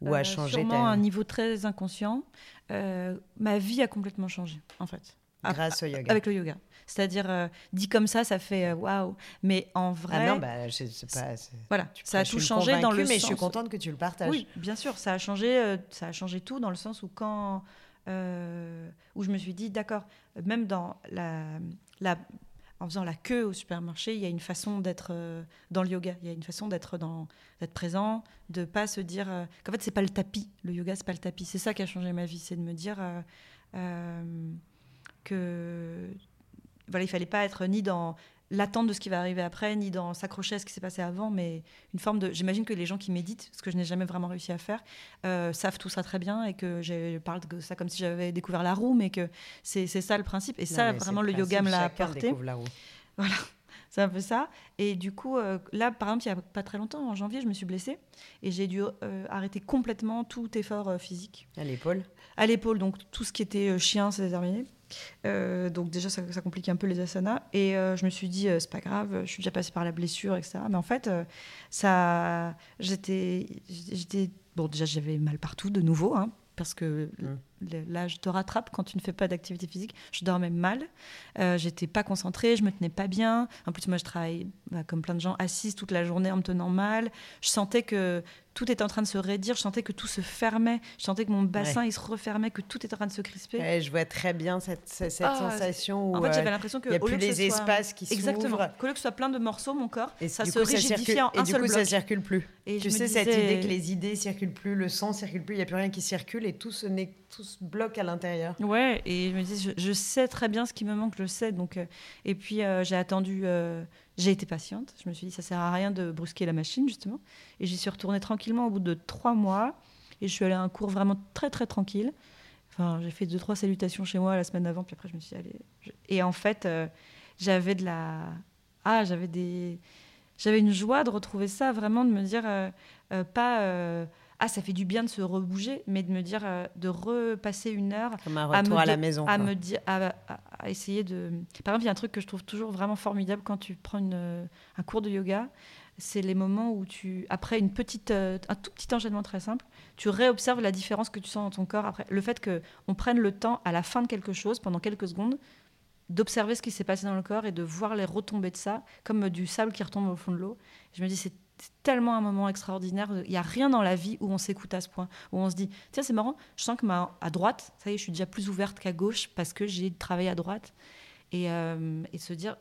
Speaker 1: Ou à changer
Speaker 2: Sûrement à un niveau très inconscient. Euh, ma vie a complètement changé, en fait.
Speaker 1: Grâce au yoga.
Speaker 2: Avec le yoga. C'est-à-dire, euh, dit comme ça, ça fait euh, waouh. Mais en vrai.
Speaker 1: Ah non, bah, je sais pas.
Speaker 2: Voilà, ça a tout changé dans le
Speaker 1: mais je suis contente que tu le partages.
Speaker 2: Oui, bien sûr, ça a changé, ça a changé tout dans le sens où quand. où je me suis dit, d'accord, même dans la, la en faisant la queue au supermarché, il y a une façon d'être euh, dans le yoga. Il y a une façon d'être dans d'être présent, de pas se dire euh, qu'en fait c'est pas le tapis. Le yoga c'est pas le tapis. C'est ça qui a changé ma vie, c'est de me dire euh, que voilà, il fallait pas être ni dans l'attente de ce qui va arriver après, ni dans s'accrocher à ce qui s'est passé avant, mais une forme de. J'imagine que les gens qui méditent, ce que je n'ai jamais vraiment réussi à faire, euh, savent tout ça très bien et que je parle de ça comme si j'avais découvert la roue, mais que c'est ça le principe. Et ça, vraiment, le, yoga me l'a apporté. Voilà. C'est un peu ça. Et du coup, euh, là, par exemple, il n'y a pas très longtemps, en janvier, je me suis blessée et j'ai dû euh, arrêter complètement tout effort physique.
Speaker 1: À l'épaule?
Speaker 2: À l'épaule, donc tout ce qui était chien, c'est terminé. Euh, donc déjà, ça, ça, complique un peu les asanas. Et euh, je me suis dit, c'est pas grave, je suis déjà passée par la blessure, etc. Mais en fait, ça, j'étais, j'étais, bon, déjà j'avais mal partout de nouveau, hein, parce que mmh. l'âge te rattrape quand tu ne fais pas d'activité physique. Je dormais mal, euh, j'étais pas concentrée, je me tenais pas bien. En plus, moi, je travaille bah, comme plein de gens assise toute la journée en me tenant mal. Je sentais que tout était en train de se raidir, je sentais que tout se fermait, je sentais que mon bassin il se refermait, que tout était en train de se crisper.
Speaker 1: je vois très bien cette, cette, ah, sensation où
Speaker 2: en fait, j'avais euh, l'impression que
Speaker 1: il n'y a plus les espaces qui s'ouvrent.
Speaker 2: Exactement. Qu'au lieu que ce soit plein de morceaux, mon corps, et ça se rigidifie en un
Speaker 1: et
Speaker 2: seul
Speaker 1: du
Speaker 2: coup,
Speaker 1: ça circule plus. Et tu sais cette idée que les idées circulent plus, le sang circule plus, il n'y a plus rien qui circule et tout se, tout se bloque à l'intérieur.
Speaker 2: Ouais, et je me dis, je, sais très bien ce qui me manque, je le sais. Donc, euh, et puis euh, j'ai attendu j'ai été patiente. Je me suis dit, ça sert à rien de brusquer la machine, justement. Et j'y suis retournée tranquillement au bout de trois mois. Et je suis allée à un cours vraiment très, très tranquille. Enfin, j'ai fait deux, trois salutations chez moi la semaine avant, puis après, je me suis allée. Et en fait, euh, j'avais de la. Ah, j'avais des. J'avais une joie de retrouver ça, vraiment, de me dire, euh, euh, pas ah ça fait du bien de se rebouger, mais de me dire euh, de repasser une heure
Speaker 1: Comme un retour à, la maison,
Speaker 2: à me dire, à, essayer de. Par exemple, il y a un truc que je trouve toujours vraiment formidable quand tu prends une, un cours de yoga, c'est les moments où tu, après une petite, euh, un tout petit enchaînement très simple, tu réobserves la différence que tu sens dans ton corps après. Le fait que on prenne le temps à la fin de quelque chose, pendant quelques secondes, d'observer ce qui s'est passé dans le corps et de voir les retombées de ça, comme du sable qui retombe au fond de l'eau. Je me dis, c'est tellement un moment extraordinaire. Il n'y a rien dans la vie où on s'écoute à ce point, où on se dit, tiens, c'est marrant, je sens que ma, à droite, ça y est, je suis déjà plus ouverte qu'à gauche parce que j'ai travaillé à droite. Et, euh, et se dire,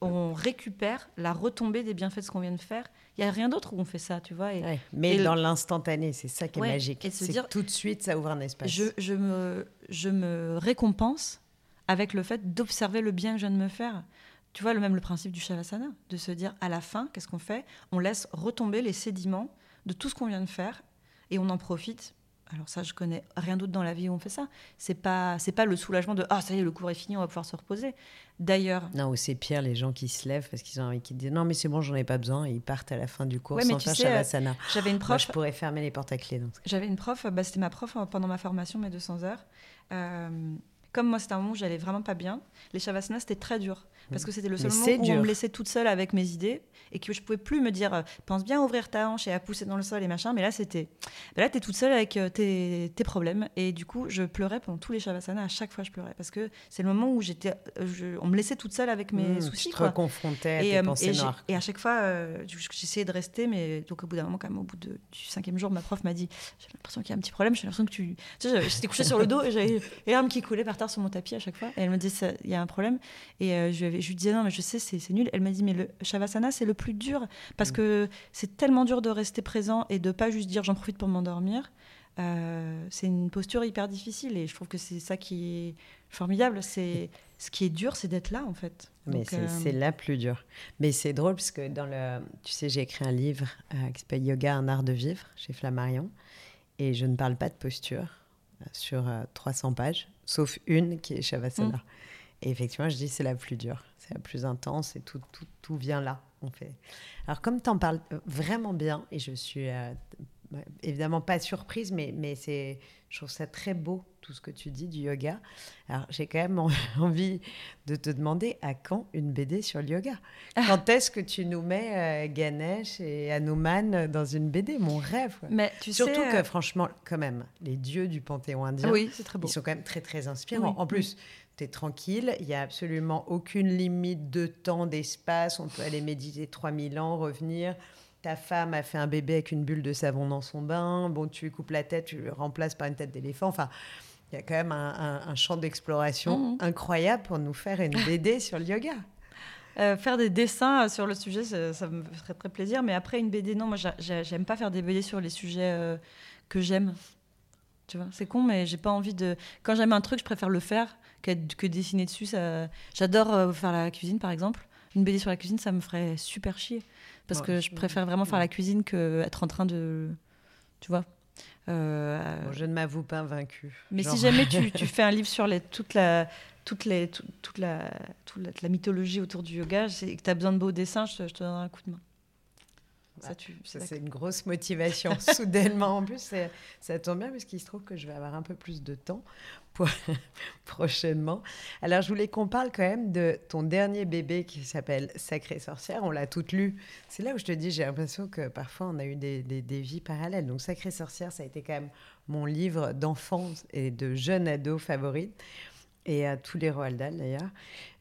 Speaker 2: on récupère la retombée des bienfaits de ce qu'on vient de faire. Il n'y a rien d'autre où on fait ça, tu vois.
Speaker 1: Et, mais dans l'instantané, c'est ça qui est magique. Et se dire, tout de suite, ça ouvre un espace.
Speaker 2: Je, je, me, je me récompense avec le fait d'observer le bien que je viens de me faire. Tu vois, le même le principe du Shavasana, de se dire à la fin, qu'est-ce qu'on fait? On laisse retomber les sédiments de tout ce qu'on vient de faire et on en profite. Alors ça, je connais rien d'autre dans la vie où on fait ça. C'est pas, c'est pas le soulagement de ah ça y est, le cours est fini, on va pouvoir se reposer. D'ailleurs.
Speaker 1: Non, ou c'est pire les gens qui se lèvent parce qu'ils ont envie, qui disent non mais c'est bon, j'en ai pas besoin, et ils partent à la fin du cours sans faire Shavasana.
Speaker 2: J'avais une prof.
Speaker 1: je pourrais fermer les portes à clé.
Speaker 2: J'avais une prof, bah, c'était ma prof pendant ma formation, mes 200 heures. Euh, comme moi, c'était un moment où j'allais vraiment pas bien. Les Shavasana, c'était très dur parce que c'était le seul moment où on me laissait toute seule avec mes idées et que je pouvais plus me dire euh, pense bien à ouvrir ta hanche et à pousser dans le sol et machin. Mais là c'était ben là tu es toute seule avec euh, tes, tes, problèmes. Et du coup je pleurais pendant tous les shavasana. À chaque fois je pleurais. Parce que c'est le moment où j'étais euh, on me laissait toute seule avec mes mmh, soucis
Speaker 1: tu te reconfrontais à et, tes pensées
Speaker 2: et,
Speaker 1: noires.
Speaker 2: et à chaque fois j'essayais de rester mais donc au bout d'un moment quand même au bout de, du cinquième jour ma prof m'a dit j'ai l'impression qu'il y a un petit problème. J'ai l'impression que tu, tu sais, j'étais couchée sur le dos et j'avais les larmes qui coulaient par terre sur mon tapis à chaque fois. Et elle me dit il y a un problème. Et je, je lui disais non mais je sais c'est nul. Elle m'a dit, mais le Shavasana, c'est le plus dur parce mm. que c'est tellement dur de rester présent et de pas juste dire j'en profite pour m'endormir. Euh, c'est une posture hyper difficile et je trouve que c'est ça qui est formidable. C'est ce qui est dur, c'est d'être là en fait.
Speaker 1: Mais euh, c'est la plus dure. Mais c'est drôle parce que dans le, tu sais, j'ai écrit un livre euh, qui s'appelle Yoga, un art de vivre chez Flammarion et je ne parle pas de posture sur 300 pages, sauf une qui est Shavasana. Mm. Et effectivement, je dis c'est la plus dure, c'est la plus intense et tout, tout, tout vient là. On fait. Alors comme tu en parles vraiment bien, et je suis euh, évidemment pas surprise, mais, mais c'est, je trouve ça très beau tout ce que tu dis du yoga. Alors j'ai quand même envie de te demander à quand une BD sur le yoga? Ah. Quand est-ce que tu nous mets euh, Ganesh et Hanuman dans une BD Mon rêve.
Speaker 2: Mais tu
Speaker 1: Surtout
Speaker 2: sais,
Speaker 1: que franchement, quand même, les dieux du panthéon indien,
Speaker 2: oui, c'est très beau.
Speaker 1: ils sont quand même très très inspirants. En plus, tranquille, il n'y a absolument aucune limite de temps, d'espace, on peut aller méditer 3000 ans, revenir. Ta femme a fait un bébé avec une bulle de savon dans son bain, bon, tu lui coupes la tête, tu le remplaces par une tête d'éléphant, enfin... Il y a quand même un, champ d'exploration mmh. incroyable pour nous faire une BD sur le yoga.
Speaker 2: Euh, faire des dessins sur le sujet, ça, me ferait très plaisir. Mais après, une BD, non, moi, j'aime pas faire des BD sur les sujets euh, que j'aime. Tu vois, c'est con, mais j'ai pas envie de. Quand j'aime un truc, je préfère le faire que, que dessiner dessus. Ça... J'adore euh, faire la cuisine, par exemple. Une BD sur la cuisine, ça me ferait super chier. Parce que je préfère vraiment faire la cuisine que être en train de. Tu vois
Speaker 1: euh, Je ne m'avoue pas vaincu.
Speaker 2: Mais si jamais tu, tu, fais un livre sur les, toute, la, toute, les, toute, la, toute, la, mythologie autour du yoga et que tu as besoin de beaux dessins, je, je te donnerai un coup de main.
Speaker 1: Ça, c'est une grosse motivation. Soudainement, en plus, ça tombe bien parce qu'il se trouve que je vais avoir un peu plus de temps prochainement. Alors, je voulais qu'on parle quand même de ton dernier bébé qui s'appelle Sacrée sorcière. On l'a toute lu. C'est là où je te dis, j'ai l'impression que parfois on a eu des, vies parallèles. Donc, Sacrée sorcière, ça a été quand même mon livre d'enfance et de jeune ado favorite et à tous les Roald Dahl d'ailleurs.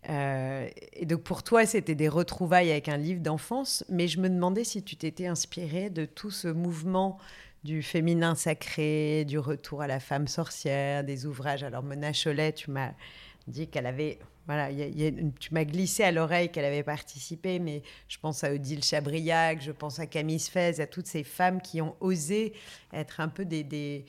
Speaker 1: Euh, et donc pour toi, c'était des retrouvailles avec un livre d'enfance, mais je me demandais si tu t'étais inspirée de tout ce mouvement du féminin sacré, du retour à la femme sorcière, des ouvrages. Alors Mona Cholet, tu m'as dit qu'elle avait, voilà, tu m'as glissé à l'oreille qu'elle avait participé, mais je pense à Odile Chabriac, je pense à Camille Sfez, à toutes ces femmes qui ont osé être un peu des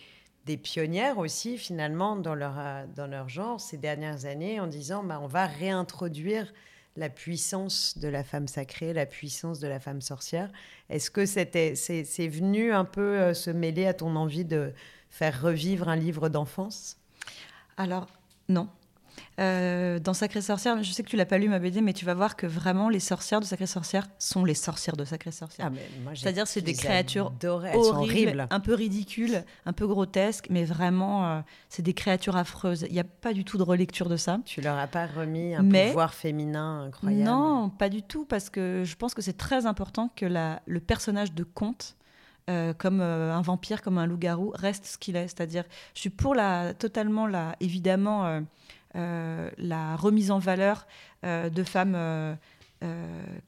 Speaker 1: pionnières aussi, finalement, dans leur, euh, dans leur genre ces dernières années, en disant bah, on va réintroduire la puissance de la femme sacrée, la puissance de la femme sorcière. Est-ce que c'était, c'est, c'est venu un peu euh, se mêler à ton envie de faire revivre un livre d'enfance?
Speaker 2: Alors, non. Euh, dans Sacré Sorcière, je sais que tu l'as pas lu ma BD, mais tu vas voir que vraiment les sorcières de Sacré Sorcière sont les sorcières de Sacré Sorcière. Ah, C'est-à-dire c'est des créatures horribles, un peu ridicules, un peu grotesques, mais vraiment euh, c'est des créatures affreuses. Il n'y a pas du tout de relecture de ça.
Speaker 1: Tu leur as pas remis un pouvoir féminin incroyable?
Speaker 2: Non, pas du tout, parce que je pense que c'est très important que la, le personnage de conte euh, comme un vampire, comme un loup-garou, reste ce qu'il est. C'est-à-dire, je suis pour la, totalement la, évidemment, euh, la remise en valeur euh, de femmes euh,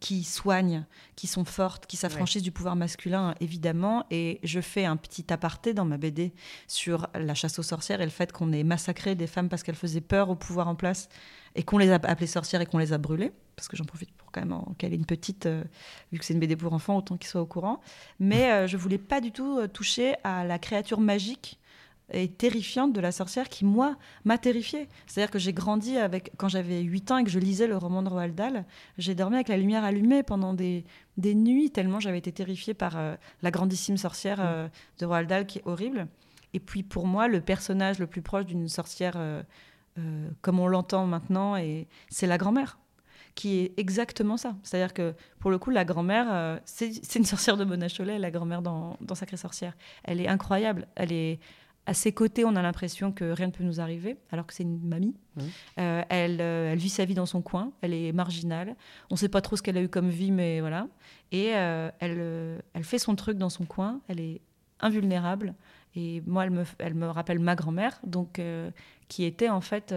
Speaker 2: qui soignent, qui sont fortes, qui s'affranchissent du pouvoir masculin, évidemment. Et je fais un petit aparté dans ma BD sur la chasse aux sorcières et le fait qu'on ait massacré des femmes parce qu'elles faisaient peur au pouvoir en place et qu'on les a appelées sorcières et qu'on les a brûlées. Parce que j'en profite pour quand même en caler une petite, vu que c'est une BD pour enfants, autant qu'ils soient au courant. Mais je voulais pas du tout toucher à la créature magique et terrifiante de la sorcière qui, moi, m'a terrifiée. C'est-à-dire que j'ai grandi avec, quand j'avais 8 ans et que je lisais le roman de Roald Dahl, j'ai dormi avec la lumière allumée pendant des, des nuits, tellement j'avais été terrifiée par euh, la grandissime sorcière euh, de Roald Dahl qui est horrible. Et puis pour moi, le personnage le plus proche d'une sorcière, euh, comme on l'entend maintenant, c'est la grand-mère qui est exactement ça. C'est-à-dire que pour le coup, la grand-mère, c'est une sorcière de Mona Cholet, la grand-mère dans, dans Sacrée Sorcière. Elle est incroyable. Elle est, à ses côtés, on a l'impression que rien ne peut nous arriver, alors que c'est une mamie. Mmh. Euh, elle, euh, elle, vit sa vie dans son coin, elle est marginale. On ne sait pas trop ce qu'elle a eu comme vie, mais voilà. Et euh, elle, elle fait son truc dans son coin, elle est invulnérable. Et moi, elle me, elle me rappelle ma grand-mère, donc qui était en fait.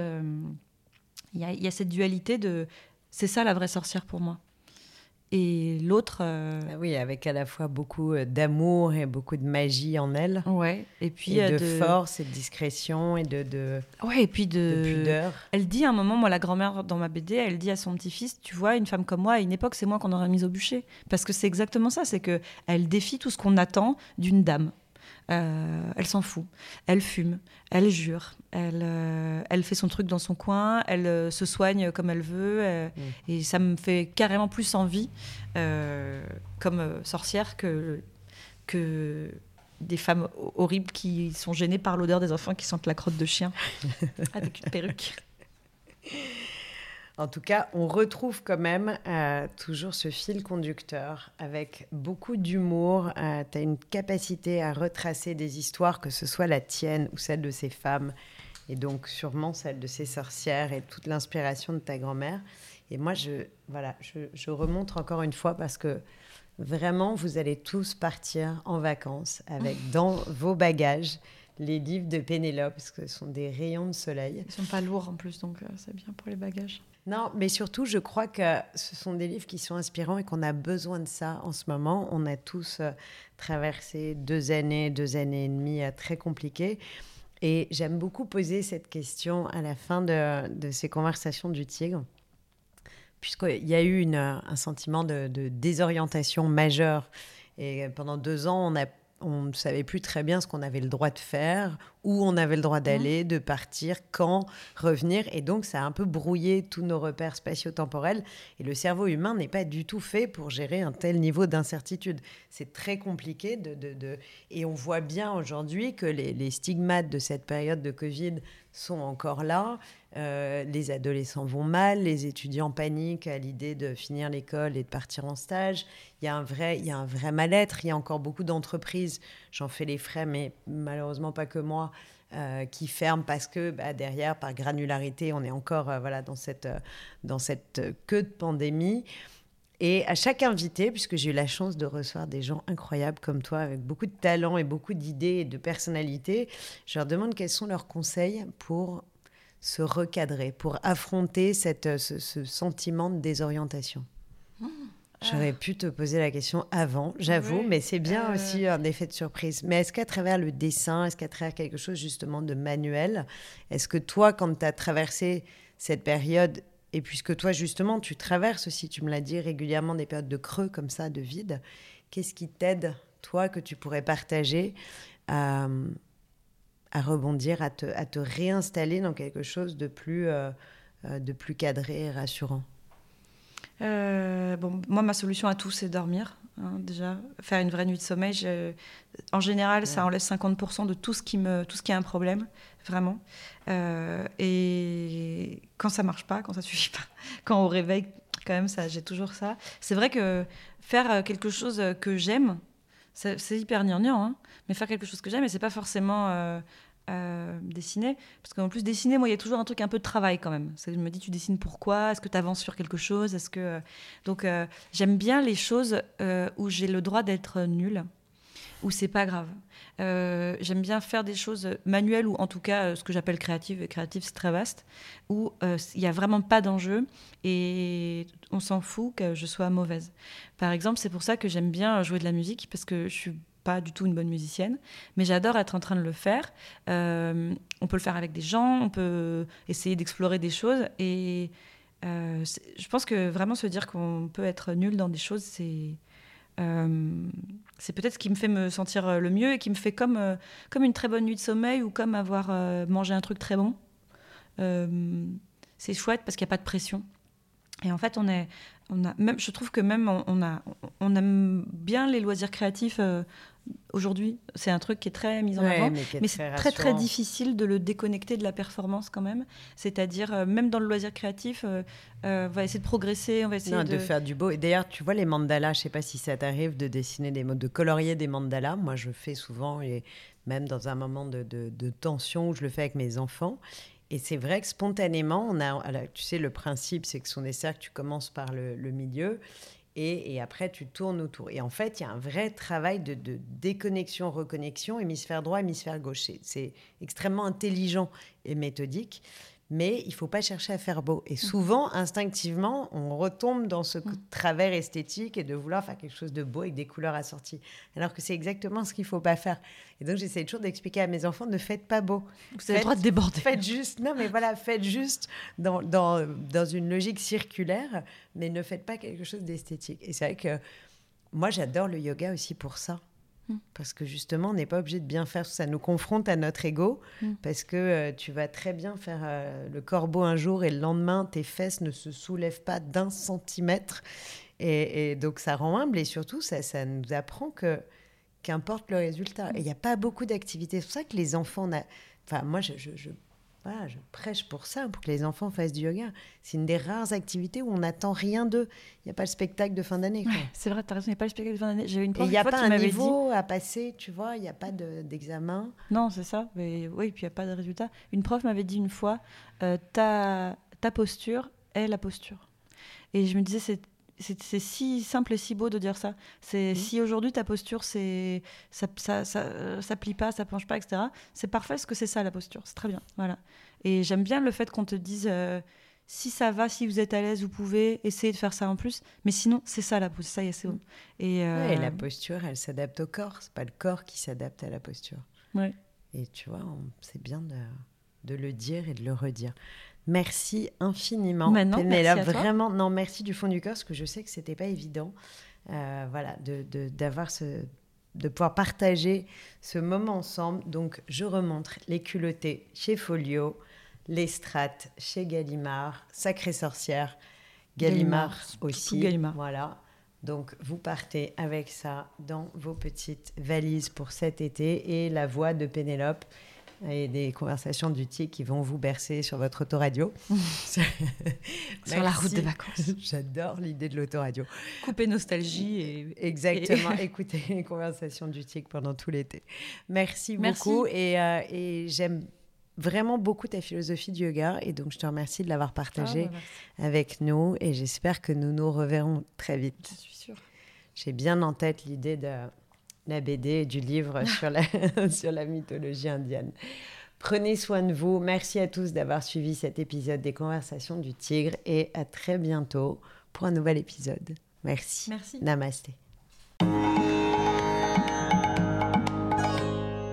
Speaker 2: Il y, y, a cette dualité de. C'est ça la vraie sorcière pour moi et l'autre. Euh,
Speaker 1: ah oui, avec à la fois beaucoup euh, d'amour et beaucoup de magie en elle.
Speaker 2: Ouais.
Speaker 1: Et puis euh, de, force et de discrétion et de. de
Speaker 2: ouais, et puis de, pudeur. Elle dit à un moment, moi, la grand-mère dans ma BD, elle dit à son petit-fils, tu vois, une femme comme moi, à une époque, c'est moi qu'on aurait mise au bûcher, parce que c'est exactement ça, c'est que elle défie tout ce qu'on attend d'une dame. Euh, elle s'en fout. Elle fume, elle jure, elle, euh, elle fait son truc dans son coin, elle euh, se soigne comme elle veut. Mm. Et ça me fait carrément plus envie comme sorcière que, que des femmes horribles qui sont gênées par l'odeur des enfants qui sentent la crotte de chien avec une perruque.
Speaker 1: En tout cas, on retrouve quand même euh, toujours ce fil conducteur avec beaucoup d'humour. Euh, tu as une capacité à retracer des histoires, que ce soit la tienne ou celle de ces femmes, et donc sûrement celle de ces sorcières et toute l'inspiration de ta grand-mère. Et moi, je, voilà, je, je remonte encore une fois parce que vraiment, vous allez tous partir en vacances avec dans vos bagages les livres de Pénélope, parce que ce sont des rayons de soleil.
Speaker 2: Ils sont pas lourds en plus, donc euh, c'est bien pour les bagages.
Speaker 1: Non, mais surtout, je crois que ce sont des livres qui sont inspirants et qu'on a besoin de ça en ce moment. On a tous euh, traversé deux années, deux années et demie euh, très compliquées. Et j'aime beaucoup poser cette question à la fin de, ces conversations du tigre, puisqu'il y a eu un sentiment de, désorientation majeure. Et pendant deux ans, on ne savait plus très bien ce qu'on avait le droit de faire. Où on avait le droit d'aller, de partir, quand, revenir. Et donc, ça a un peu brouillé tous nos repères spatio-temporels. Et le cerveau humain n'est pas du tout fait pour gérer un tel niveau d'incertitude. C'est très compliqué. De, de, Et on voit bien aujourd'hui que les, les, stigmates de cette période de Covid sont encore là. Euh, les adolescents vont mal, les étudiants paniquent à l'idée de finir l'école et de partir en stage. Il y a un vrai, il y a un vrai mal-être. Il y a encore beaucoup d'entreprises, j'en fais les frais, mais malheureusement pas que moi, euh, qui ferment parce que bah, derrière, par granularité, on est encore euh, voilà, dans, cette, dans cette queue de pandémie. Et à chaque invité, puisque j'ai eu la chance de recevoir des gens incroyables comme toi, avec beaucoup de talent et beaucoup d'idées et de personnalité, je leur demande quels sont leurs conseils pour se recadrer, pour affronter cette, ce, sentiment de désorientation mmh. J'aurais pu te poser la question avant, j'avoue, mais c'est bien euh. aussi un effet de surprise. Mais est-ce qu'à travers le dessin, est-ce qu'à travers quelque chose justement de manuel, est-ce que toi, quand tu as traversé cette période, et puisque toi justement, tu traverses aussi, tu me l'as dit régulièrement, des périodes de creux comme ça, de vide, qu'est-ce qui t'aide, toi, que tu pourrais partager euh, à rebondir, à te, à te réinstaller dans quelque chose de plus, euh, de plus cadré et rassurant?
Speaker 2: Euh, bon, moi, ma solution à tout, c'est dormir. Hein, déjà, faire une vraie nuit de sommeil. En général, ça enlève 50% de tout ce, qui me, tout ce qui est un problème, vraiment. et quand ça marche pas, quand ça suffit pas, quand on réveille, quand même, ça, j'ai toujours ça. C'est vrai que faire quelque chose que j'aime, c'est hyper gnangnan, hein, mais faire quelque chose que j'aime, et c'est pas forcément euh, euh, dessiner. Parce qu'en plus, dessiner, moi, il y a toujours un truc un peu de travail quand même. Je me dis, tu dessines pourquoi Est-ce que tu avances sur quelque chose? Est-ce que... Euh, donc, j'aime bien les choses où j'ai le droit d'être nulle où c'est pas grave. Euh, j'aime bien faire des choses manuelles ou en tout cas euh, ce que j'appelle créative. Et créative, c'est très vaste, où euh, il n'y a vraiment pas d'enjeu et on s'en fout que je sois mauvaise. Par exemple, c'est pour ça que j'aime bien jouer de la musique parce que je suis pas du tout une bonne musicienne, mais j'adore être en train de le faire. on peut le faire avec des gens, on peut essayer d'explorer des choses et je pense que vraiment se dire qu'on peut être nul dans des choses, c'est euh, peut-être ce qui me fait me sentir euh, le mieux et qui me fait comme, euh, comme une très bonne nuit de sommeil ou comme avoir mangé un truc très bon. c'est chouette parce qu'il n'y a pas de pression. Et en fait, on est, on a même, je trouve que même on, a, on aime bien les loisirs créatifs aujourd'hui. C'est un truc qui est très mis en avant, mais, c'est très très difficile de le déconnecter de la performance quand même. C'est-à-dire euh, même dans le loisir créatif, euh, euh, on va essayer de progresser, on va essayer
Speaker 1: de... faire du beau. Et d'ailleurs, tu vois les mandalas, je sais pas si ça t'arrive de dessiner des mots, de colorier des mandalas. Moi, je fais souvent et même dans un moment de, de, tension où je le fais avec mes enfants. Et c'est vrai que spontanément, on a, tu sais, le principe, c'est que son des cercles, tu commences par le milieu et, après, tu tournes autour. Et en fait, il y a un vrai travail de, déconnexion, reconnexion, hémisphère droit, hémisphère gauche. C'est extrêmement intelligent et méthodique mais il faut pas chercher à faire beau. Et mm. souvent, instinctivement, on retombe dans ce mm. travers esthétique et de vouloir faire quelque chose de beau avec des couleurs assorties. Alors que c'est exactement ce qu'il faut pas faire. Et donc, j'essaie toujours d'expliquer à mes enfants ne faites pas beau.
Speaker 2: Vous avez le droit de déborder.
Speaker 1: Faites juste, non, mais voilà, faites juste dans, dans, dans une logique circulaire, mais ne faites pas quelque chose d'esthétique. Et c'est vrai que moi, j'adore le yoga aussi pour ça. Mm. Parce que justement, on n'est pas obligé de bien faire. Ça nous confronte à notre ego. Mm. Parce que euh, tu vas très bien faire euh, le corbeau un jour et le lendemain, tes fesses ne se soulèvent pas d'un centimètre. Et, donc, ça rend humble. Et surtout, ça, ça nous apprend que qu'importe le résultat. Il n'y a pas beaucoup d'activités. C'est pour ça que les enfants... Enfin, moi, je, je voilà, je prêche pour ça, pour que les enfants fassent du yoga. C'est une des rares activités où on n'attend rien d'eux. Il n'y a pas le spectacle de fin d'année.
Speaker 2: c'est vrai, tu as raison, il n'y a pas le spectacle de fin d'année. J'ai une
Speaker 1: Il n'y a pas un niveau à passer, tu vois, il n'y a pas d'examen.
Speaker 2: non, c'est ça. Mais, oui, puis il n'y a pas de résultat. Une prof m'avait dit une fois, euh, ta, ta posture est la posture. Et je me disais, c'est c'est si simple et si beau de dire ça. C'est si aujourd'hui ta posture c'est ça, ça, ça, plie pas, ça penche pas, etc. C'est parfait parce que c'est ça la posture. C'est très bien. Voilà. Et j'aime bien le fait qu'on te dise euh, si ça va, si vous êtes à l'aise, vous pouvez essayer de faire ça en plus. Mais sinon, c'est ça la posture. Ça y est, c'est bon.
Speaker 1: Et, euh, la posture, elle s'adapte au corps. C'est pas le corps qui s'adapte à la posture.
Speaker 2: Ouais.
Speaker 1: Et tu vois, c'est bien de, de le dire et de le redire. Merci infiniment,
Speaker 2: Maintenant, Pénélope.
Speaker 1: vraiment, non, merci du fond du cœur, parce que je sais que c'était pas évident, euh, voilà, d'avoir de, ce de pouvoir partager ce moment ensemble. Donc, je remontre les culottés chez Folio, les strates chez Gallimard, Sacrée Sorcière, Gallimard, aussi.
Speaker 2: Gallimard.
Speaker 1: Voilà. Donc, vous partez avec ça dans vos petites valises pour cet été et la voix de Pénélope et des conversations du TIC qui vont vous bercer sur votre autoradio.
Speaker 2: sur la route des vacances.
Speaker 1: J'adore l'idée de l'autoradio.
Speaker 2: Couper nostalgie et...
Speaker 1: Exactement, écouter les conversations du TIC pendant tout l'été. Merci, beaucoup et, euh, et j'aime vraiment beaucoup ta philosophie du yoga et donc je te remercie de l'avoir partagée ah, bah, avec nous et j'espère que nous nous reverrons très vite.
Speaker 2: Je suis sûre.
Speaker 1: J'ai bien en tête l'idée de la BD et du livre sur la, sur la mythologie indienne. Prenez soin de vous. Merci à tous d'avoir suivi cet épisode des Conversations du Tigre et à très bientôt pour un nouvel épisode. Merci.
Speaker 2: Merci.
Speaker 1: Namasté.